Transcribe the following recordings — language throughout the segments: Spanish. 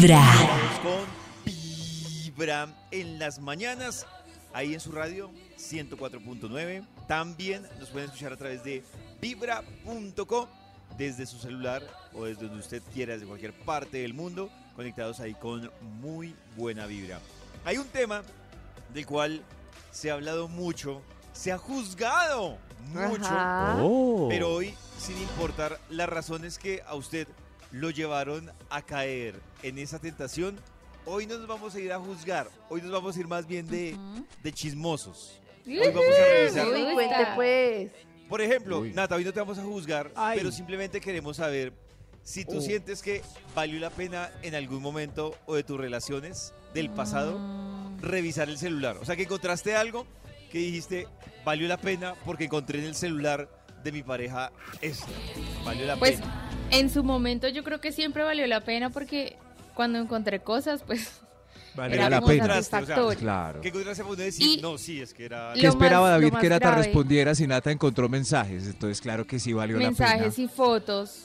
Vibra. Vamos con Vibra en las mañanas, ahí en su radio 104.9. También nos pueden escuchar a través de vibra.co desde su celular o desde donde usted quiera, desde cualquier parte del mundo, conectados ahí con muy buena vibra. Hay un tema del cual se ha hablado mucho, se ha juzgado mucho, Ajá. Oh. pero hoy, sin importar las razones que a usted lo llevaron a caer en esa tentación, hoy no nos vamos a ir a juzgar, hoy nos vamos a ir más bien de, de chismosos. Hoy vamos a revisar. Uy, cuente pues. Por ejemplo, Uy. Nata, hoy no te vamos a juzgar, Ay. pero simplemente queremos saber si tú Oh. sientes que valió la pena en algún momento o de tus relaciones del pasado Mm. revisar el celular. O sea, que encontraste algo que dijiste, valió la pena porque encontré en el celular de mi pareja esto. Valió la Pues pena. En su momento yo creo que siempre valió la pena porque cuando encontré cosas, pues Valía era la pena. satisfactorio. Claro. ¿Qué encontraste para uno decir? Y- no, sí, es que era... ¿Qué esperaba más- David que Nata grave. respondiera si Nata encontró mensajes? Entonces, claro que sí valió mensajes la y fotos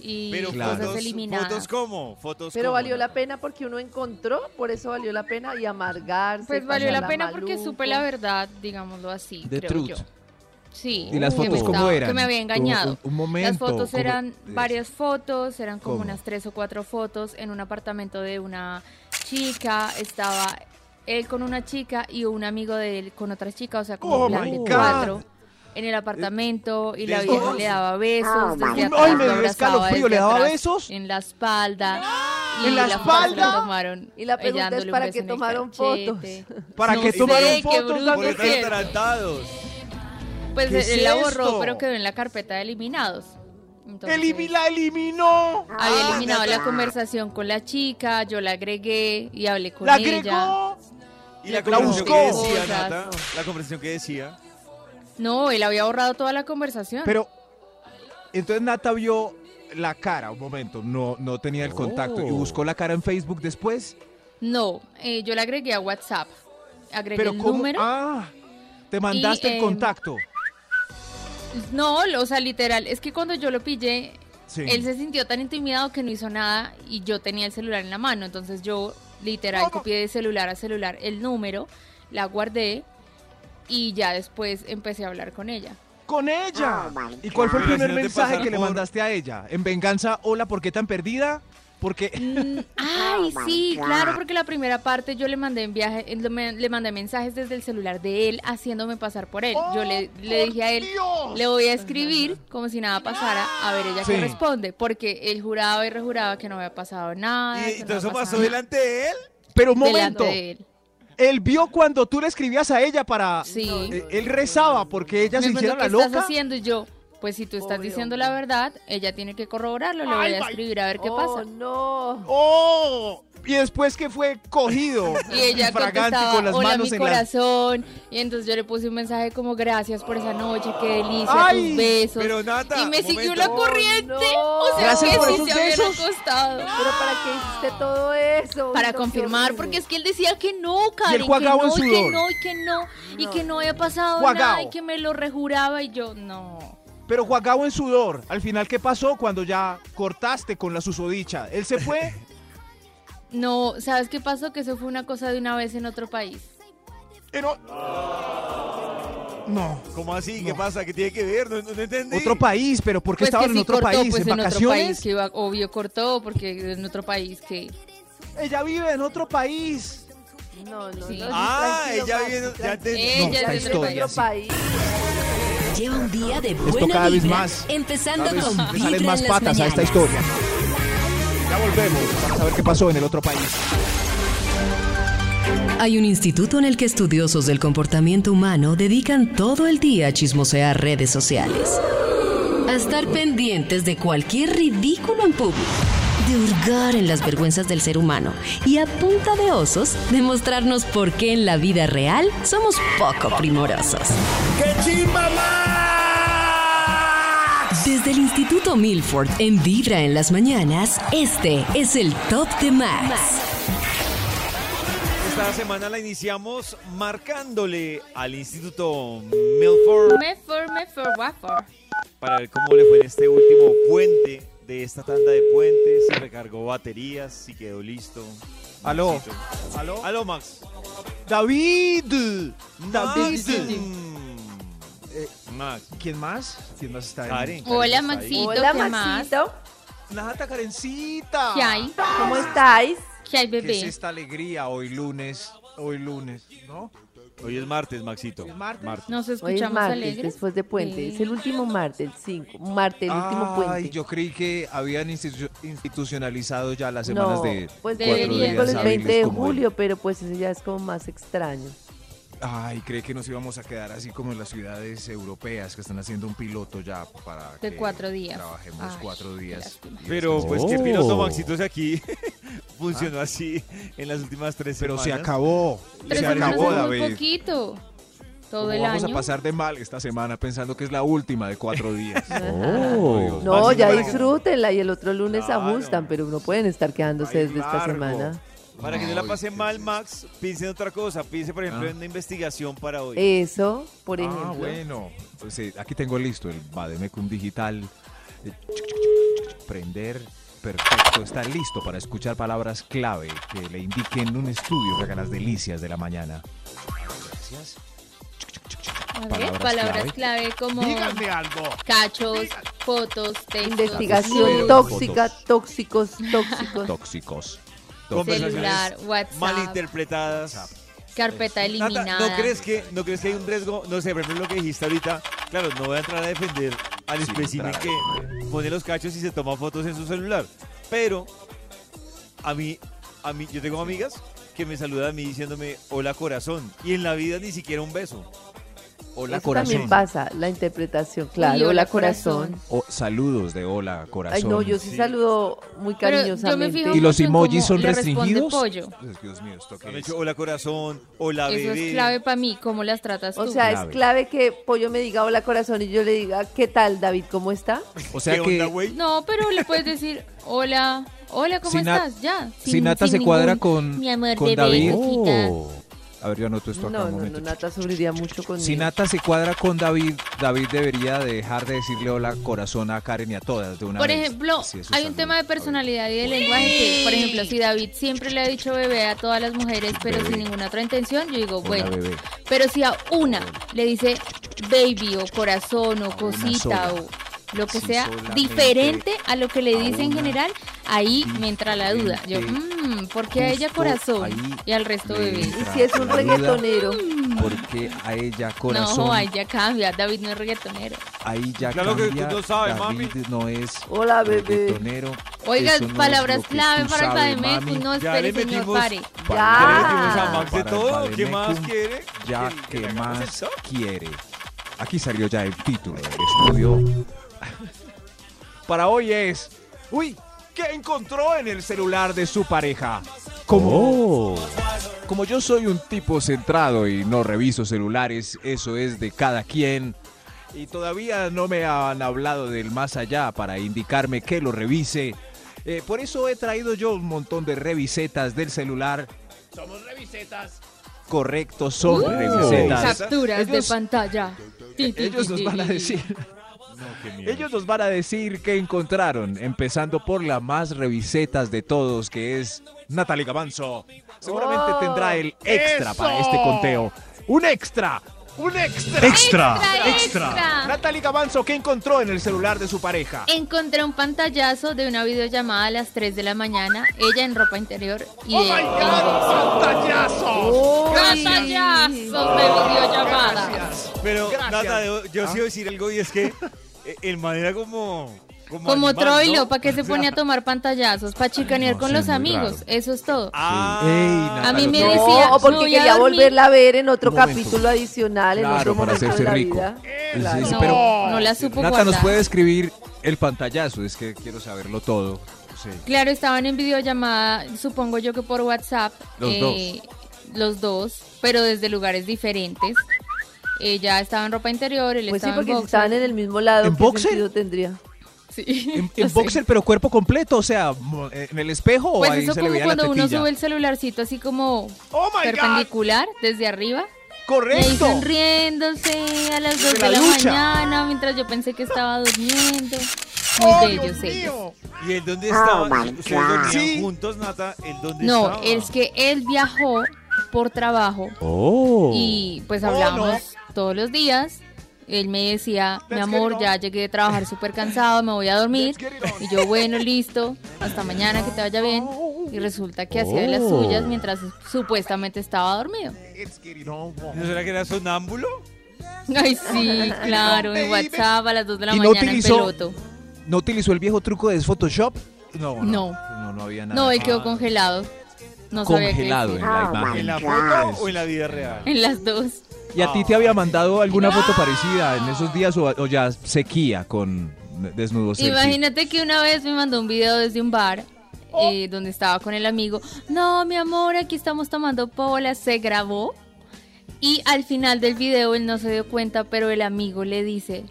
y Pero Claro. cosas eliminadas. fotos cómo? Fotos Pero cómo, valió la Nata? pena porque uno encontró, por eso valió la pena y amargarse. Pues valió la pena porque maluco. supe la verdad, digámoslo así, The creo truth. yo. Sí. ¿Y las que me fotos cómo estaba- eran? Que me había engañado. Un, un momento. Las fotos eran varias fotos, eran como ¿Cómo? unas tres o cuatro fotos en un apartamento de una chica, estaba él con una chica y un amigo de él con otra chica, o sea, como Oh, plan de cuatro en el apartamento y la vieja le daba besos, desde Ay, atrás me lo dio escalofrío, desde ¿le daba besos? En la espalda. Y ¿En la la espalda? tomaron, Y la pregunta es, ¿para qué tomaron cachete. ¿Para No qué tomaron qué fotos? bruto Pues ¿Qué es él la esto? borró, pero quedó en la carpeta de eliminados. Entonces, Elimi- la eliminó. Había Ah, eliminado la conversación con la chica, yo la agregué y hablé con La ella. agregó. ¿Y la Le conversación que buscó. decía. Nata? La conversación que decía. No, él había borrado toda la conversación. Pero, entonces Nata vio la cara, un momento, no, no tenía el contacto. ¿Y Oh. buscó la cara en Facebook después? no, eh, yo la agregué a WhatsApp. Agregué Pero el ¿cómo? número. Ah, te mandaste el contacto. No, lo- o sea, literal, es que cuando yo lo pillé, Sí. él se sintió tan intimidado que no hizo nada y yo tenía el celular en la mano. Entonces yo literal ¿Cómo? copié de celular a celular el número, la guardé y ya después empecé a hablar con ella. Con ella. ¿Y cuál fue el primer mensaje que le mandaste a ella? En venganza, hola, ¿por qué tan perdida? Porque Mm, Ay, sí, claro, porque la primera parte yo le mandé en viaje, eh, le me- le mandé mensajes desde el celular de él haciéndome pasar por él. yo le, le dije a él, le voy a escribir como si nada pasara, a ver ella Sí. qué responde, porque él juraba y rejuraba que no había pasado nada. ¿Y no había pasó delante de él? Pero un momento, de él. él vio cuando tú le escribías a ella para... Sí. Eh, él rezaba porque ella Me se hiciera la ¿qué estás loca. haciendo? Y yo, pues si tú estás diciendo la verdad, ella tiene que corroborarlo, le voy a escribir a ver qué oh, pasa. no. ¡Oh! Y después que fue cogido, Y ella contestaba, con las hola manos mi en corazón. Y entonces yo le puse un mensaje como, gracias por esa noche, qué delicia, Ay, tus besos. Pero Nata, y me siguió momento. la corriente. no. O sea, Gracias que por sí esos se besos. acostado. Pero ¿para qué hiciste todo eso? Para no, confirmar, porque es que él decía que no, Karen, que juagao en no, y que no, y que no, y que no había pasado Juagao. nada, y que me lo rejuraba, y yo, no. Pero Juagao en sudor. Al final, ¿qué pasó cuando ya cortaste con la susodicha? Él se fue. No, ¿sabes qué pasó? Que eso fue una cosa de una vez en otro país. Pero... No. ¿Cómo así? ¿Qué pasa? ¿Qué tiene que ver? No, no, no entendí. Otro país, pero ¿por qué Pues estaban que en sí otro cortó, país? pues ¿En en otro vacaciones? país, que iba, obvio cortó, porque en otro país que... Ella vive en otro país. No, no, Sí. no. Ah, ella vive- ya tranquilo. entendí. Ella es de en otro país. Lleva un día de Esto buena cada vez más. empezando Cada vez con Vibra salen en más las patas a esta historia. Ya volvemos. Vamos a ver qué pasó en el otro país. Hay un instituto en el que estudiosos del comportamiento humano dedican todo el día a chismosear redes sociales. A estar pendientes de cualquier ridículo en público. De hurgar en las vergüenzas del ser humano. Y a punta de osos, demostrarnos por qué en la vida real somos poco primorosos. Desde el Instituto Milford en Vibra en las mañanas, este es el Top de Max. Esta semana la iniciamos marcándole al Instituto Milford for, wafor. para ver cómo le fue en este último puente de esta tanda de puentes, se recargó baterías y quedó listo. Aló. Maxito. ¿Aló? Aló, Max. David. David. Eh, Max. ¿Quién más? ¿Quién más está ahí? Karen. Hola, Karen está ahí. Maxito. Hola. Maxito. Nata Karencita. ¿Qué hay? ¿Cómo estáis? ¿Qué hay, ¿Qué es bebé? esta alegría hoy lunes? Hoy lunes, ¿no? Hoy es martes, Maxito. ¿Es martes? Nos Hoy es escuchamos martes, alegres. después de puente. Sí. Es el último martes, el 5. Martes, el último Ay, puente. yo creí que habían institu- institucionalizado ya las semanas no, de pues cuatro el días miércoles hábiles 20 de hoy. julio, pero pues eso ya es como más extraño. Ay, creí que nos íbamos a quedar así como en las ciudades europeas que están haciendo un piloto ya para De que cuatro días. Trabajemos Ay, cuatro días. Pero pues qué piloto Oh. Maxito es aquí. Funcionó así en las últimas tres Pero se semanas. acabó. Tres se acabó, es muy David. poquito. Todo ¿Cómo el vamos año. a pasar de mal esta semana pensando que es la última de cuatro días? Oh. No, ya que- disfrútenla y el otro lunes Claro. ajustan, pero no pueden estar quedándose Ay, desde esta semana. Para que no la pase mal. Max, piense en otra cosa. Piense, por ejemplo, Ah. en una investigación para hoy. Eso, por ejemplo. Ah, bueno. Pues, eh, aquí tengo listo el Bademecum digital. Eh, Prender. Perfecto. Está listo para escuchar palabras clave que le indiquen un estudio que haga las delicias de la mañana. Gracias. Palabras palabras clave. clave, como Díganme algo. cachos, fotos, textos, Investigación tóxica, tóxicos, tóxicos. Tóxicos. Celular, WhatsApp, malinterpretadas. carpeta Nata, eliminada. ¿no crees, que, ¿No crees que hay un riesgo? No sé, por ejemplo, lo que dijiste ahorita. Claro, no voy a entrar a defender al espécimen a que pone los cachos y se toma fotos en su celular. Pero a mí, a mí, yo tengo amigas que me saludan a mí diciéndome hola corazón. Y en la vida ni siquiera un beso. Hola, Eso corazón. también pasa, la interpretación, claro. hola, hola, corazón. O saludos de hola, corazón. Ay, no, yo sí, Sí. saludo muy cariñosamente. ¿Y los emojis son restringidos? pollo. Dios mío, ¿esto dicho hola corazón, hola Eso bebé. es clave para mí, cómo las tratas tú. O sea, Clave. es clave que Pollo me diga hola corazón y yo le diga, ¿qué tal David? ¿Cómo está? O sea ¿Qué que onda? No, pero le puedes decir, hola, hola, ¿cómo Si Na- estás? Ya. si sin- Nata sin se cuadra con- Mi amor, con bebé, David. cosita". Oh. A ver, yo anoto esto acá No, un no, momento. no, Nata sufriría mucho conmigo. Si Nata se cuadra con David, David debería de dejar de decirle hola corazón a Karen y a todas de una Por vez. ejemplo, hay un tema de personalidad y de lenguaje que, por ejemplo, si David siempre le ha dicho bebé a todas las mujeres, pero Bebé. sin ninguna otra intención, yo digo, Hola, bueno, bebé. pero si a una le dice baby o corazón o cosita sola. o lo que Sí, sea diferente a lo que le dice en general, ahí me entra la duda. Yo, mmm, ¿por qué a ella corazón y al resto bebé? Y si es un reggaetonero. Porque a ella corazón, No, ahí ya cambia. David no es reggaetonero. ahí ya Claro que cambia. tú no sabes, David mami. no es Hola, bebé. reggaetonero. Oiga, no palabras que clave para el mami. No, espere, señor, metimos- pare. Ya Ya. a Max de todo. ¿Qué más quiere? Ya, ¿Que- ¿qué que más quiere? Aquí salió ya el título del estudio. Para hoy es... Uy, ¿qué encontró en el celular de su pareja? Como, Oh. como yo soy un tipo centrado y no reviso celulares, eso es de cada quien. Y todavía no me han hablado del más allá para indicarme que lo revise. Eh, por eso he traído yo un montón de revisetas del celular. Somos revisetas. Correcto, son Uh, revisetas. Capturas de Ellos- pantalla. Ellos nos van a decir, No, qué miedo. ellos nos van a decir qué encontraron, empezando por la más revisetas de todos, que es Natalie Gavanzo. Seguramente Oh, tendrá el extra para este conteo. ¡Un extra! ¡Un extra! Extra. Extra. Natalie Gavanzo, ¿qué encontró en el celular de su pareja? Encontré un pantallazo de una videollamada a las 3 de la mañana, ella en ropa interior y ¡Oh, de my God! ¡Pantallazos! ¡Pantallazos de videollamada! Gracias. Pero, Gracias. Nata, yo, yo ¿Ah? sí voy a decir algo y es que eh, el man era como. Como, Como animal, Troilo, ¿no? ¿para qué se pone a tomar pantallazos? Para chicanear no con los amigos, raro. eso es todo. Ah, Ey, A mí me decía, No, o porque a quería volverla a ver en otro capítulo adicional, en Claro, otro para hacerse de la rico. vida. Sí, Claro. sí, No, pero- no la supo Nata nos puede escribir el pantallazo, es que quiero saberlo todo. Sí. Claro, estaban en videollamada, supongo yo que por WhatsApp. Los eh, Los dos, pero desde lugares diferentes. Ella estaba en ropa interior, él Pues sí, estaba porque en si estaban en el mismo lado, ¿En ¿qué boxer? sentido tendría? Sí, En, boxer, pero cuerpo completo, o sea, mo- en el espejo o Pues ahí eso se le como veía la cuando uno sube el celularcito así como ¡Oh, my God! perpendicular desde arriba. Y ahí ¡Correcto! sonriéndose a las 2 Desde de la mañana mientras yo pensé que estaba durmiendo. Muy ¡Oh, bellos ellos. ¿Y él dónde Oh, ¿Ustedes God. dormían Sí. juntos, Nata? ¿Él dónde No, estaba? es que él viajó por trabajo Oh. y pues Oh, hablábamos todos los días. Él me decía, mi amor, ya llegué de trabajar súper cansado, me voy a dormir. Y yo, bueno, listo, hasta mañana que te vaya bien. Y resulta que hacía de las Oh. suyas mientras supuestamente estaba dormido. ¿No será que era sonámbulo? Ay, sí, claro, en WhatsApp a las 2 de la ¿Y no mañana utilizó- en peloto. ¿No utilizó el viejo truco de Photoshop? No, No. No, no había nada. No, él quedó congelado. No sabía qué congelado en decir. la imagen. ¿En la foto o en la vida real? En las dos. ¿Y a ti te había mandado alguna foto parecida en esos días o, o ya sequía con desnudos? Imagínate que una vez me mandó un video desde un bar eh, donde estaba con el amigo. No, mi amor, aquí estamos tomando pola. Se grabó. Y al final del video él no se dio cuenta, pero el amigo le dice,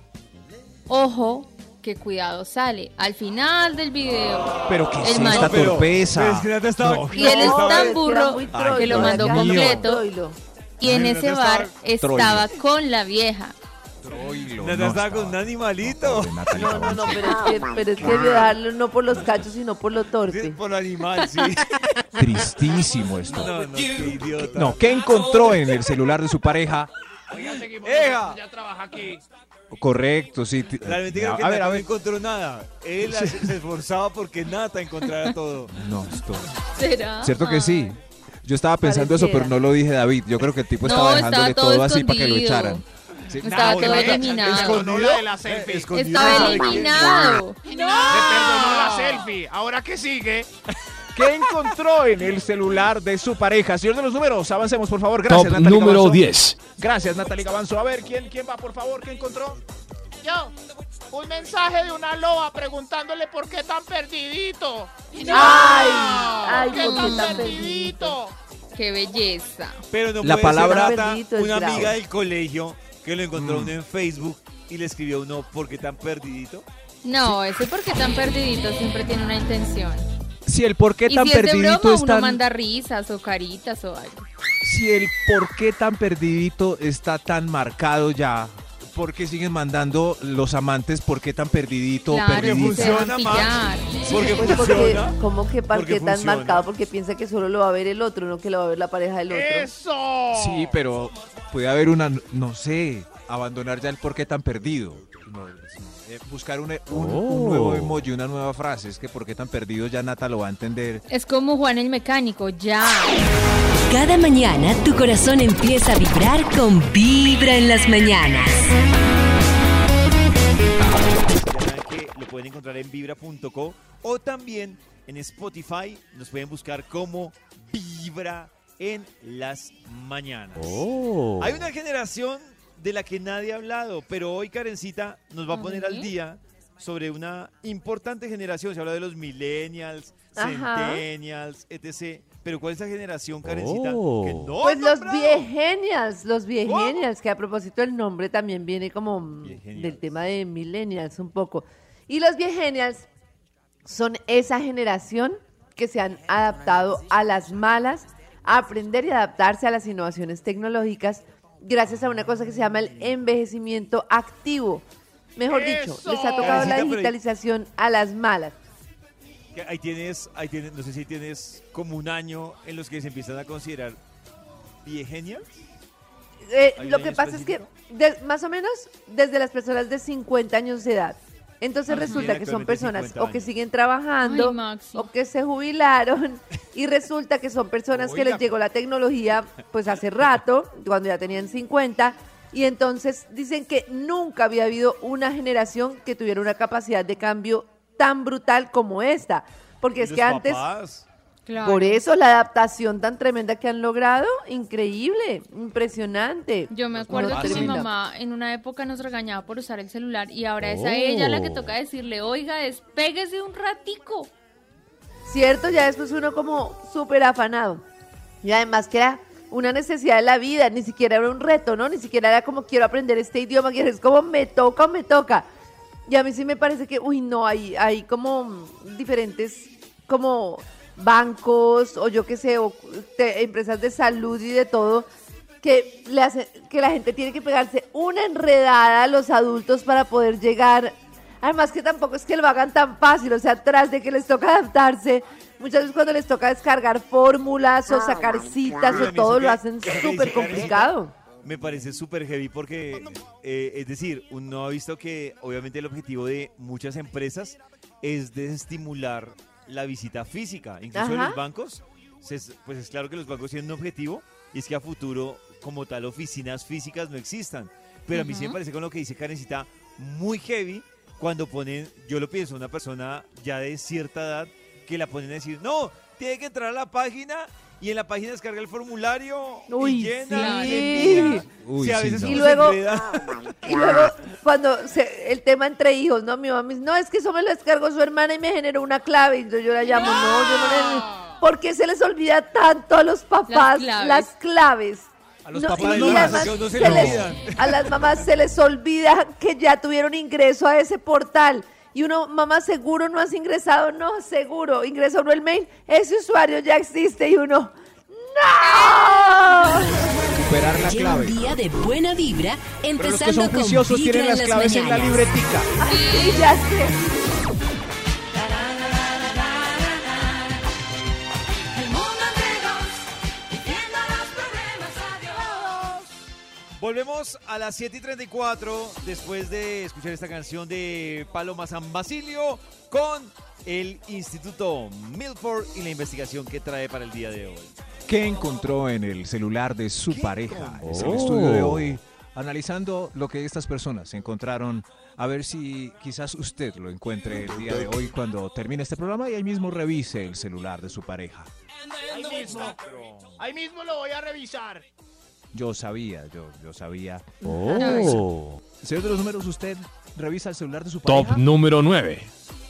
ojo, que cuidado sale. Al final del video. Pero ¿qué es El esta pero- torpeza? pero es que Nata estaba- No. Y él es tan que burro que lo mandó completo. Y en Ay, ese no, bar estaba- estaba con la vieja. Troilo, Nata no, estaba con un animalito. Pobre No, no, no, pero es que, pero es que debió dejarlo no por los cachos, sino por lo Sí, torpe. por el animal, sí. Tristísimo esto. No, no, qué idiota. No, ¿qué encontró en el celular de su pareja? ¡Eja! Ya trabaja aquí. Correcto, sí. ti- Realmente creo que a ver, Nata a no encontró nada. Él se se esforzaba porque Nata encontrara todo. No, esto. ¿Será? Cierto que sí. Yo estaba pensando eso, pero no lo dije David. Yo creo que el tipo No, estaba estaba dejándole todo todo, así para que lo escondido. echaran. Sí. Estaba todo eliminado. la de la selfie. Escondido, Estaba ¿sabe qué? eliminado. Le perdonó la selfie. Ahora que sigue. ¿Qué encontró en el celular de su pareja? Señor de los números, avancemos, por favor. Gracias, Top Natalie número Gavanzo. 10. Gracias, Natalie Gavanzo. A ver, ¿quién, ¿quién va, por favor? ¿Qué encontró? Yo. Un mensaje de una loba preguntándole por qué tan perdidito. Ay, ay, ¿Por qué ¿por qué tan tan perdidito? Qué belleza. Pero no La puede palabra- ser es una bravo. amiga del colegio que lo encontró Mm. uno en Facebook y le escribió uno, ¿por qué tan perdidito? No, ese porque tan perdidito siempre tiene una intención. Si el por qué tan si es de perdidito broma, es uno tan... manda risas o caritas o algo. Si el por qué tan perdidito está tan marcado ya, ¿por qué siguen mandando los amantes por qué tan perdidito Claro, perdidita? se dejan Funciona. Porque Pues porque, funciona. ¿cómo que para Porque qué tan marcado? Porque piensa que solo lo va a ver el otro, no que lo va a ver la pareja del otro. ¡Eso! Sí, pero puede haber una, no sé, abandonar ya el por qué tan perdido. No, eh, buscar un, un- un Oh. nuevo emoji, una nueva frase. Es que por qué tan perdido ya Nata lo va a entender. Es como Juan el mecánico, ya. Cada mañana tu corazón empieza a vibrar con Vibra en las mañanas. Ya saben que lo pueden encontrar en vibra.co o también en Spotify. Nos pueden buscar como Vibra en las mañanas. Oh. Hay una generación de la que nadie ha hablado, pero hoy Karencita nos va a poner al día sobre una importante generación. Se habla de los millennials, Ajá. centennials, etc. Pero ¿cuál es la generación, Karencita? Oh. Que no Pues los viegenials, los viegenials, que a propósito el nombre también viene como mm, del tema de millennials un poco. Y los viegenials son esa generación que se han adaptado a las malas, a aprender y adaptarse a las innovaciones tecnológicas gracias a una cosa que se llama el envejecimiento activo. Mejor dicho, les ha tocado la Karencita, digitalización a las malas. Ahí tienes, ahí tienes, no sé si tienes como un año en los que se empiezan a considerar viegenials. Eh, ¿Hay un lo que pasa es que de- más o menos desde las personas de 50 años de edad. Entonces Ajá. resulta que son personas 50 o que siguen trabajando Ay, o que se jubilaron y resulta que son personas que les llegó la tecnología pues hace rato, cuando ya tenían 50 y entonces dicen que nunca había habido una generación que tuviera una capacidad de cambio tan brutal como esta, porque es que antes papás. Claro. por eso la adaptación tan tremenda que han logrado, increíble, impresionante. Yo me acuerdo No, que mi mamá en una época nos regañaba por usar el celular y ahora es a ella la que toca decirle, oiga, despéguese un ratico. Cierto, ya después uno como súper afanado. Y además que era una necesidad de la vida, ni siquiera era un reto, ¿no? Ni siquiera era como quiero aprender este idioma, que es como me toca o me toca. Y a mí sí me parece que, uy, no, hay, hay como diferentes, como bancos o yo qué sé, o te- empresas de salud y de todo, que, le hace, que la gente tiene que pegarse una enredada a los adultos para poder llegar Además que tampoco es que lo hagan tan fácil, o sea, tras de que les toca adaptarse, muchas veces cuando les toca descargar fórmulas o sacar citas o todo lo que- hacen súper complicado. Me parece súper heavy porque, eh, es decir, uno ha visto que obviamente el objetivo de muchas empresas es desestimular la visita física, incluso en Ajá. los bancos. pues es claro que los bancos tienen un objetivo y es que a futuro, como tal, oficinas físicas no existan. Pero a mí sí me parece con lo que dice Karencita muy heavy cuando ponen, yo lo pienso, una persona ya de cierta edad que la ponen a decir, no, tiene que entrar a la página y en la página descarga el formulario Uy, y llena sí. y envía. Uy, Sí, a sí, veces no. Y luego- enreda. Y luego, cuando se- el tema entre hijos, ¿no? Mi mamá me dice, no, es que eso me lo descargó su hermana y me generó una clave. Y entonces yo la llamo, no, yo no le... ¿Por qué se les olvida tanto a los papás Las las claves. A los No, papás y no, se se le les- olvidan. a las mamás se les olvida que ya tuvieron ingreso a ese portal. Y uno, mamá, seguro no has ingresado. No, seguro. Ingresa uno el mail. Ese usuario ya existe. Y uno, ¡No! Superar la Lleva un clave. día de buena vibra, Pero los que empezando son con juiciosos tienen en las claves en la mañanas. libretica. Y ya sé. Volvemos a las 7 y 34 después de escuchar esta canción de Paloma San Basilio con el Instituto Milford y la investigación que trae para el día de hoy. ¿Qué encontró en el celular de su ¿Qué pareja? Es el estudio de hoy, analizando lo que estas personas encontraron. A ver si quizás usted lo encuentre el día de hoy cuando termine este programa y ahí mismo revise el celular de su pareja. Ahí mismo. Ahí mismo lo voy a revisar. Yo sabía, yo, yo sabía. Oh. Señor de los números, ¿usted revisa el celular de su pareja? Top número 9.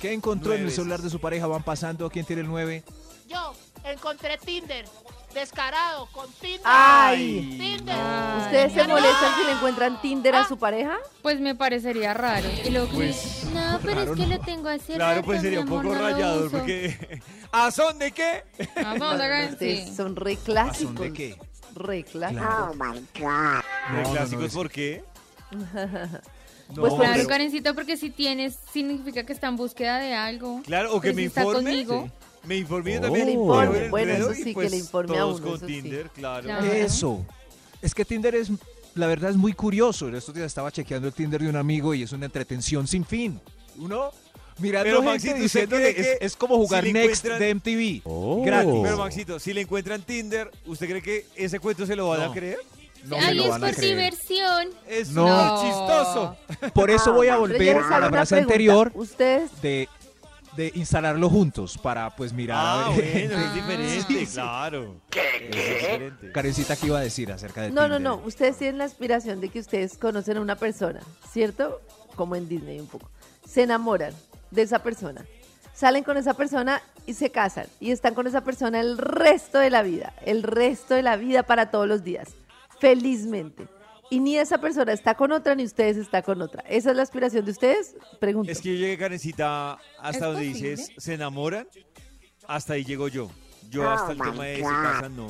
¿Qué encontró en el celular de su pareja? Van pasando. ¿Quién tiene el 9? Yo encontré Tinder. Descarado, con Tinder. Ay. Tinder. Ay. ¿Ustedes se ¡No! molestan si le encuentran Tinder a su pareja? Pues me parecería raro. Y luego Pues, no, pero raro es que no. lo tengo así. Claro, pues sería un poco rayador porque... ¿A son de qué? Ah, vamos a ver, Ustedes sí. son re ¿A clásicos. son de qué? Re clásicos. Claro. No, no, clásicos, es- ¿por qué? No, Pues Claro, pero- Karencita, porque si tienes, significa que está en búsqueda de algo. Claro, o que me si informe. conmigo. Me informe yo Oh. también. Que le me informe, bueno, eso sí, que pues le informe a todos uno, con eso sí. Tinder, claro. Claro. Eso. Es que Tinder es, la verdad es muy curioso. En estos días estaba chequeando el Tinder de un amigo y es una entretención sin fin. Uno mirando Pero, gente Maxito, ¿usted diciéndole, cree es, que es como jugar si Next de MTV. Oh. Gratis. Pero Maxito, si le encuentran Tinder, ¿usted cree que ese cuento se lo van No. a creer? No me Ay, lo es van a por creer. diversión. Es No. muy chistoso. Por eso voy a yo volver a la frase anterior ¿Ustedes de, de instalarlo juntos para pues mirar Ah, a ver. bueno, es Ah. diferente, Sí, sí. claro. Es diferente. Karencita, ¿qué iba a decir acerca de No, no, no. Ustedes tienen la aspiración de que ustedes conocen a una persona, ¿cierto? Como en Disney un poco. Se enamoran de esa persona. Salen con esa persona y se casan. Y están con esa persona el resto de la vida. El resto de la vida para todos los días. Felizmente. Y ni esa persona está con otra, ni ustedes está con otra. ¿Esa es la aspiración de ustedes? Pregunto. Es que yo llegué, Karencita, hasta ¿Es donde posible? dices, se enamoran, hasta ahí llego yo. Yo hasta el tema de se casan no.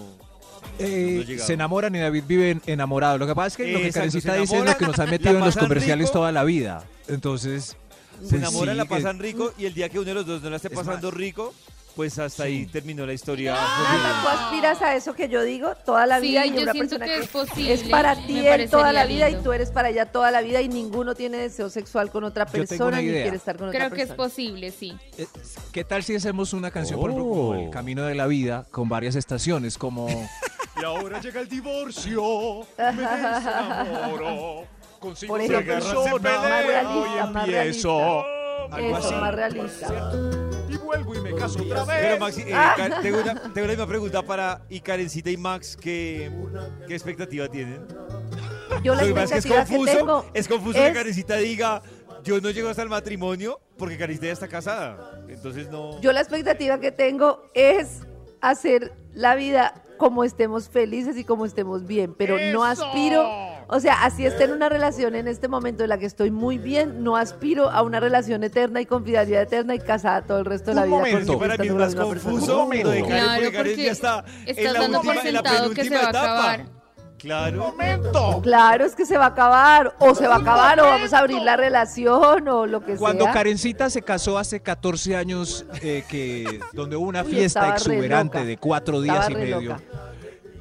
Eh, No se enamoran y David vive enamorado. Lo que pasa es que lo que Karencita se dice es lo que nos han metido en los comerciales rico. toda la vida. Entonces, Se pues enamoran, la sí, que- pasan rico y el día que uno de los dos no la esté Es pasando más. rico, pues hasta Sí. ahí terminó la historia. Nata, ¿tú aspiras a eso que yo digo toda la Sí, vida y yo una siento persona que que es posible, es para ti él toda la vida y tú eres para ella toda la vida y ninguno tiene deseo sexual con otra persona ni quiere estar con Creo otra que es persona. posible, sí. Eh, ¿Qué tal si hacemos una canción, por ejemplo, como El Oh. Camino de la Vida, con varias estaciones, como... Y ahora llega el divorcio, me desenamoro, consigo Por ejemplo, agarra, más se pelea realista, y más empiezo. Algo Eso, así. más realista. Y vuelvo y me caso otra vez. Pero Maxi, eh, Ah. Tengo, una, tengo la misma pregunta para y Karencita y Max, ¿qué, qué expectativa tienen? Yo la Lo que pasa es que es expectativa que confuso, tengo es confuso que es- Karencita diga, yo no llego hasta el matrimonio porque Karencita ya está casada. Entonces no... Yo la expectativa que tengo es hacer la vida como estemos felices y como estemos bien, pero no aspiro, o sea, así esté en una relación en este momento en la que estoy muy bien, no aspiro a una relación eterna y con fidelidad eterna y casada todo el resto de la Un vida. momento. Para mí es más confuso Un momento. lo de Karen, Claro, porque Karen ya está en estás la dando última, por en la sentado que se va a etapa. acabar. Claro. momento. Claro, es que se va a acabar, o se va a acabar, o vamos a abrir la relación, o lo que Cuando sea. Karencita se casó hace 14 años, eh, que donde hubo una Uy, fiesta exuberante de cuatro días Estaba y medio, loca.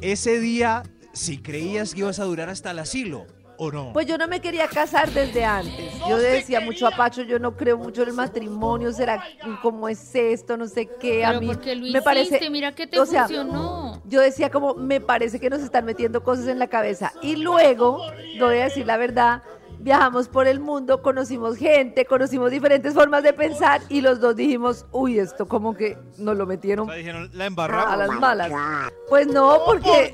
ese día, si creías que ibas a durar hasta el asilo, ¿o no? Pues yo no me quería casar desde antes. Yo decía mucho a Pacho, yo no creo mucho en el matrimonio, será cómo es esto, no sé qué. a Pero mí porque lo me hiciste, parece, mira que te o sea, funcionó. Yo decía como, me parece que nos están metiendo cosas en la cabeza. Y luego, no voy a decir la verdad, viajamos por el mundo, conocimos gente, conocimos diferentes formas de pensar y los dos dijimos, uy, esto como que nos lo O metieron sea, dijeron, la a las malas. Pues no, Oh, porque...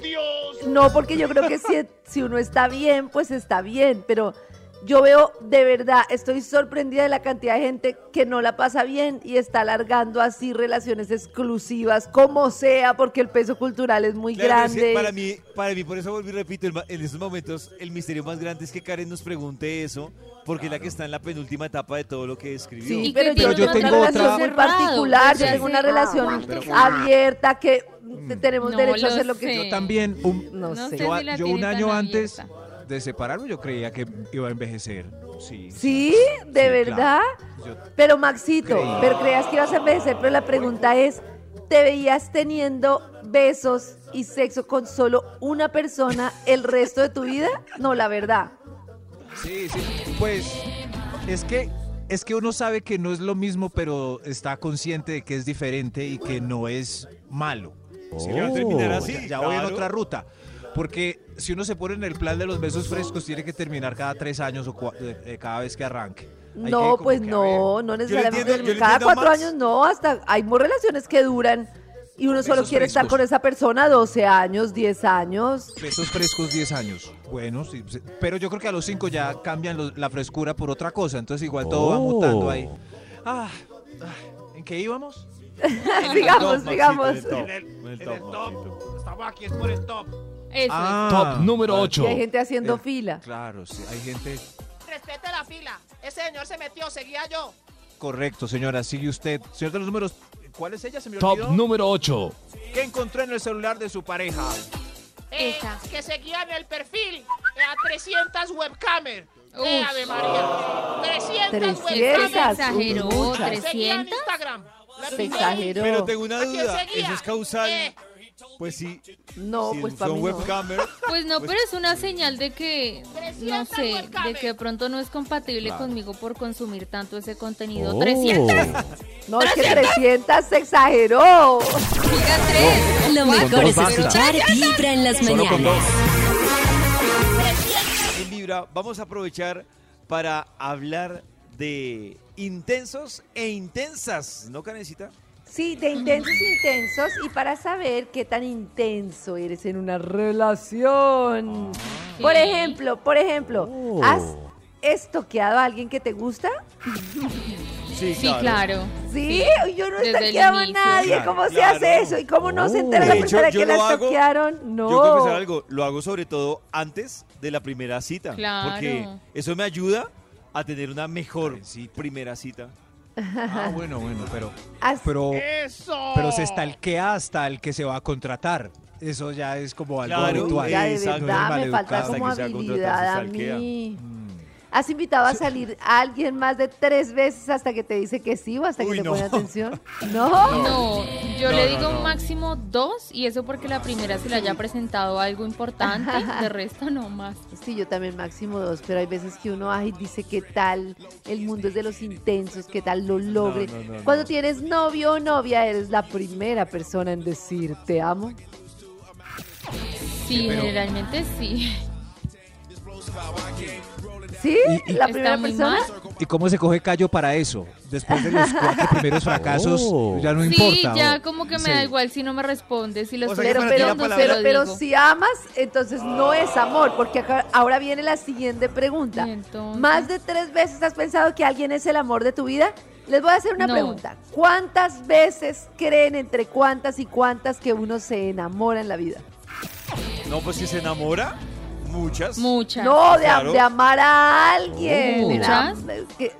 por. No, porque yo creo que si, si uno está bien, pues está bien, pero yo veo de verdad, estoy sorprendida de la cantidad de gente que no la pasa bien y está alargando así relaciones exclusivas, como sea, porque el peso cultural es muy Claro, es que grande. para mí, para mí, por eso volví y repito, en estos momentos el misterio más grande es que Karen nos pregunte eso, porque es la que está en la penúltima etapa de todo lo que escribió. Sí, Y pero que yo, tengo otra- una relación muy particular, yo tengo una relación abierta que te- tenemos No derecho a lo hacer lo que sé. yo también, un- No, No sé. yo, si un año antes abierta. De separarme, yo creía que iba a envejecer. Sí. ¿Sí? ¿De Sí, verdad? claro. Pero Maxito, pero creías que ibas a envejecer, pero la pregunta es, ¿te veías teniendo besos y sexo con solo una persona el resto de tu vida? No, la verdad. Sí, sí. Pues es que es que uno sabe que no es lo mismo, pero está consciente de que es diferente y que no es malo. Si a terminar así, ya, ya voy en otra ruta. Porque si uno se pone en el plan de los besos frescos, tiene que terminar cada tres años o eh, eh, cada vez que arranque. Hay No, pues que, a no, no necesariamente. entiendo- Cada cuatro más. años no, hasta hay muy relaciones que duran y uno solo Besos quiere estar frescos. con esa persona 12 años, 10 años. Besos frescos 10 años. Bueno, sí, sí, pero yo creo que a los 5 ya cambian los- la frescura por otra cosa. Entonces igual todo va mutando ahí. Ah, ah, ¿En qué íbamos? sigamos, Maxito, sigamos. en el top, En el- en el en top, el top. Maxito. Estamos aquí, es por el top. Eso Ah, Top número vale. 8. Y hay gente haciendo Eh, fila. Claro, sí, hay gente. Respete la fila. Ese señor se metió, seguía yo. Correcto, señora, sigue usted. Señor de los números, ¿cuál es ella? Se me Top olvidó. número 8. ¿Qué encontró en el celular de su pareja? Eh, Esa. que seguía en el perfil eh, a 300 webcamers. Eh, Ave María. 300 300. webcamers. exageró, muchas. Que seguía en 300. Instagram. La Se exageró. Pero tengo una ¿A quién duda? ¿eso es causal? Eh, Pues sí, No, si pues para mí no. webcamer, Pues no, Pues- pero es una señal de que, no 300 sé, de que de pronto no es compatible Claro. conmigo por consumir tanto ese contenido. Oh. 300, No, es que 300 se exageró. 3. Lo mejor es escuchar Vibra en las mañanas. en Vibra vamos a aprovechar para hablar de intensos e intensas, ¿no, Canecita? Sí, de intensos, intensos. Y para saber qué tan intenso eres en una relación. Por Sí. ejemplo, por ejemplo, ¿has estoqueado a alguien que te gusta? Sí, Sí, claro. Sí, yo no estoqueaba a nadie. Claro, ¿Cómo se hace eso? ¿Y cómo no se entera De la persona que la estoquearon? No. Yo quiero confesar algo, lo hago sobre todo antes de la primera cita. Claro. Porque eso me ayuda a tener una mejor primera cita. Ah, bueno, bueno, pero. Has- Pero, Eso. pero se estalquea hasta el que se va a contratar. Eso ya es como algo Claro, habitual. Ya, de Exacto. verdad, No es me falta como Hasta que sea habilidad a contratar, se stalkea. mí. Mm. ¿Has invitado a salir a alguien más de tres veces hasta que te dice que sí o hasta Uy, que te no. pone atención? ¿No? No, yo No, le no, digo no. máximo dos y eso porque la primera se le haya presentado algo importante, de resto no más. Sí, yo también máximo dos, pero hay veces que uno ay, dice qué tal, el mundo es de los intensos, qué tal lo logre. No, no, no, Cuando no. tienes novio o novia, eres la primera persona en decir te amo. Sí, pero- generalmente sí. ¿Sí? Y- y- ¿La primera persona? ¿Y cómo se coge callo para eso? Después de los cuatro primeros fracasos, Oh. ya no sí, importa. ya o- como que me sí. da igual si no me responde, si lo O sea Pero, pero, si amas, entonces no es amor, porque acá- ahora viene la siguiente pregunta. ¿Más de tres veces has pensado que alguien es el amor de tu vida? Les voy a hacer una No. pregunta. ¿Cuántas veces creen entre cuántas y cuántas que uno se enamora en la vida? No, pues si se enamora, muchas. Muchas. No, de, Claro. de amar a alguien. Oh. ¿Qué?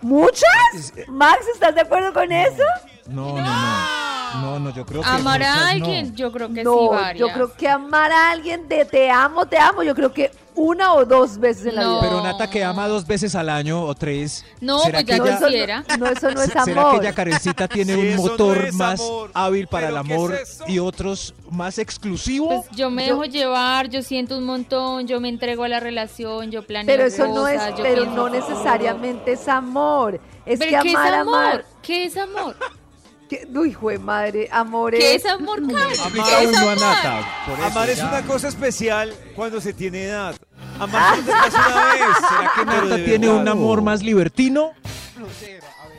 ¿Muchas? Max, ¿estás de acuerdo con eso? No, no, no. No, no, yo creo que Amar a muchas no. alguien, yo creo que sí, No, varias. yo creo que amar a alguien de te amo, te amo, yo creo que una o dos veces en la No. vida. Pero Nata que ama dos veces al año o tres. No, ¿será pues que ya no, quisiera. no, no, eso no es ¿Será que amor. ella Karencita tiene un no motor más amor, hábil para el ¿pero qué amor es y otros más exclusivo? Pues yo me Yo- dejo llevar, yo siento un montón, yo me entrego a la relación, yo planeo Pero eso no es, pero pienso no necesariamente es amor. Es ¿Pero que qué es amar, amor? amar. ¿Qué es amor? Que- uy, hijo de madre, amor ¿Qué es. es amor, ¿Qué es uno a amar? Nata. por eso, Amar es ya. una cosa especial cuando se tiene edad. Amar se pasa una vez. ¿Será que Nata tiene un amor más libertino?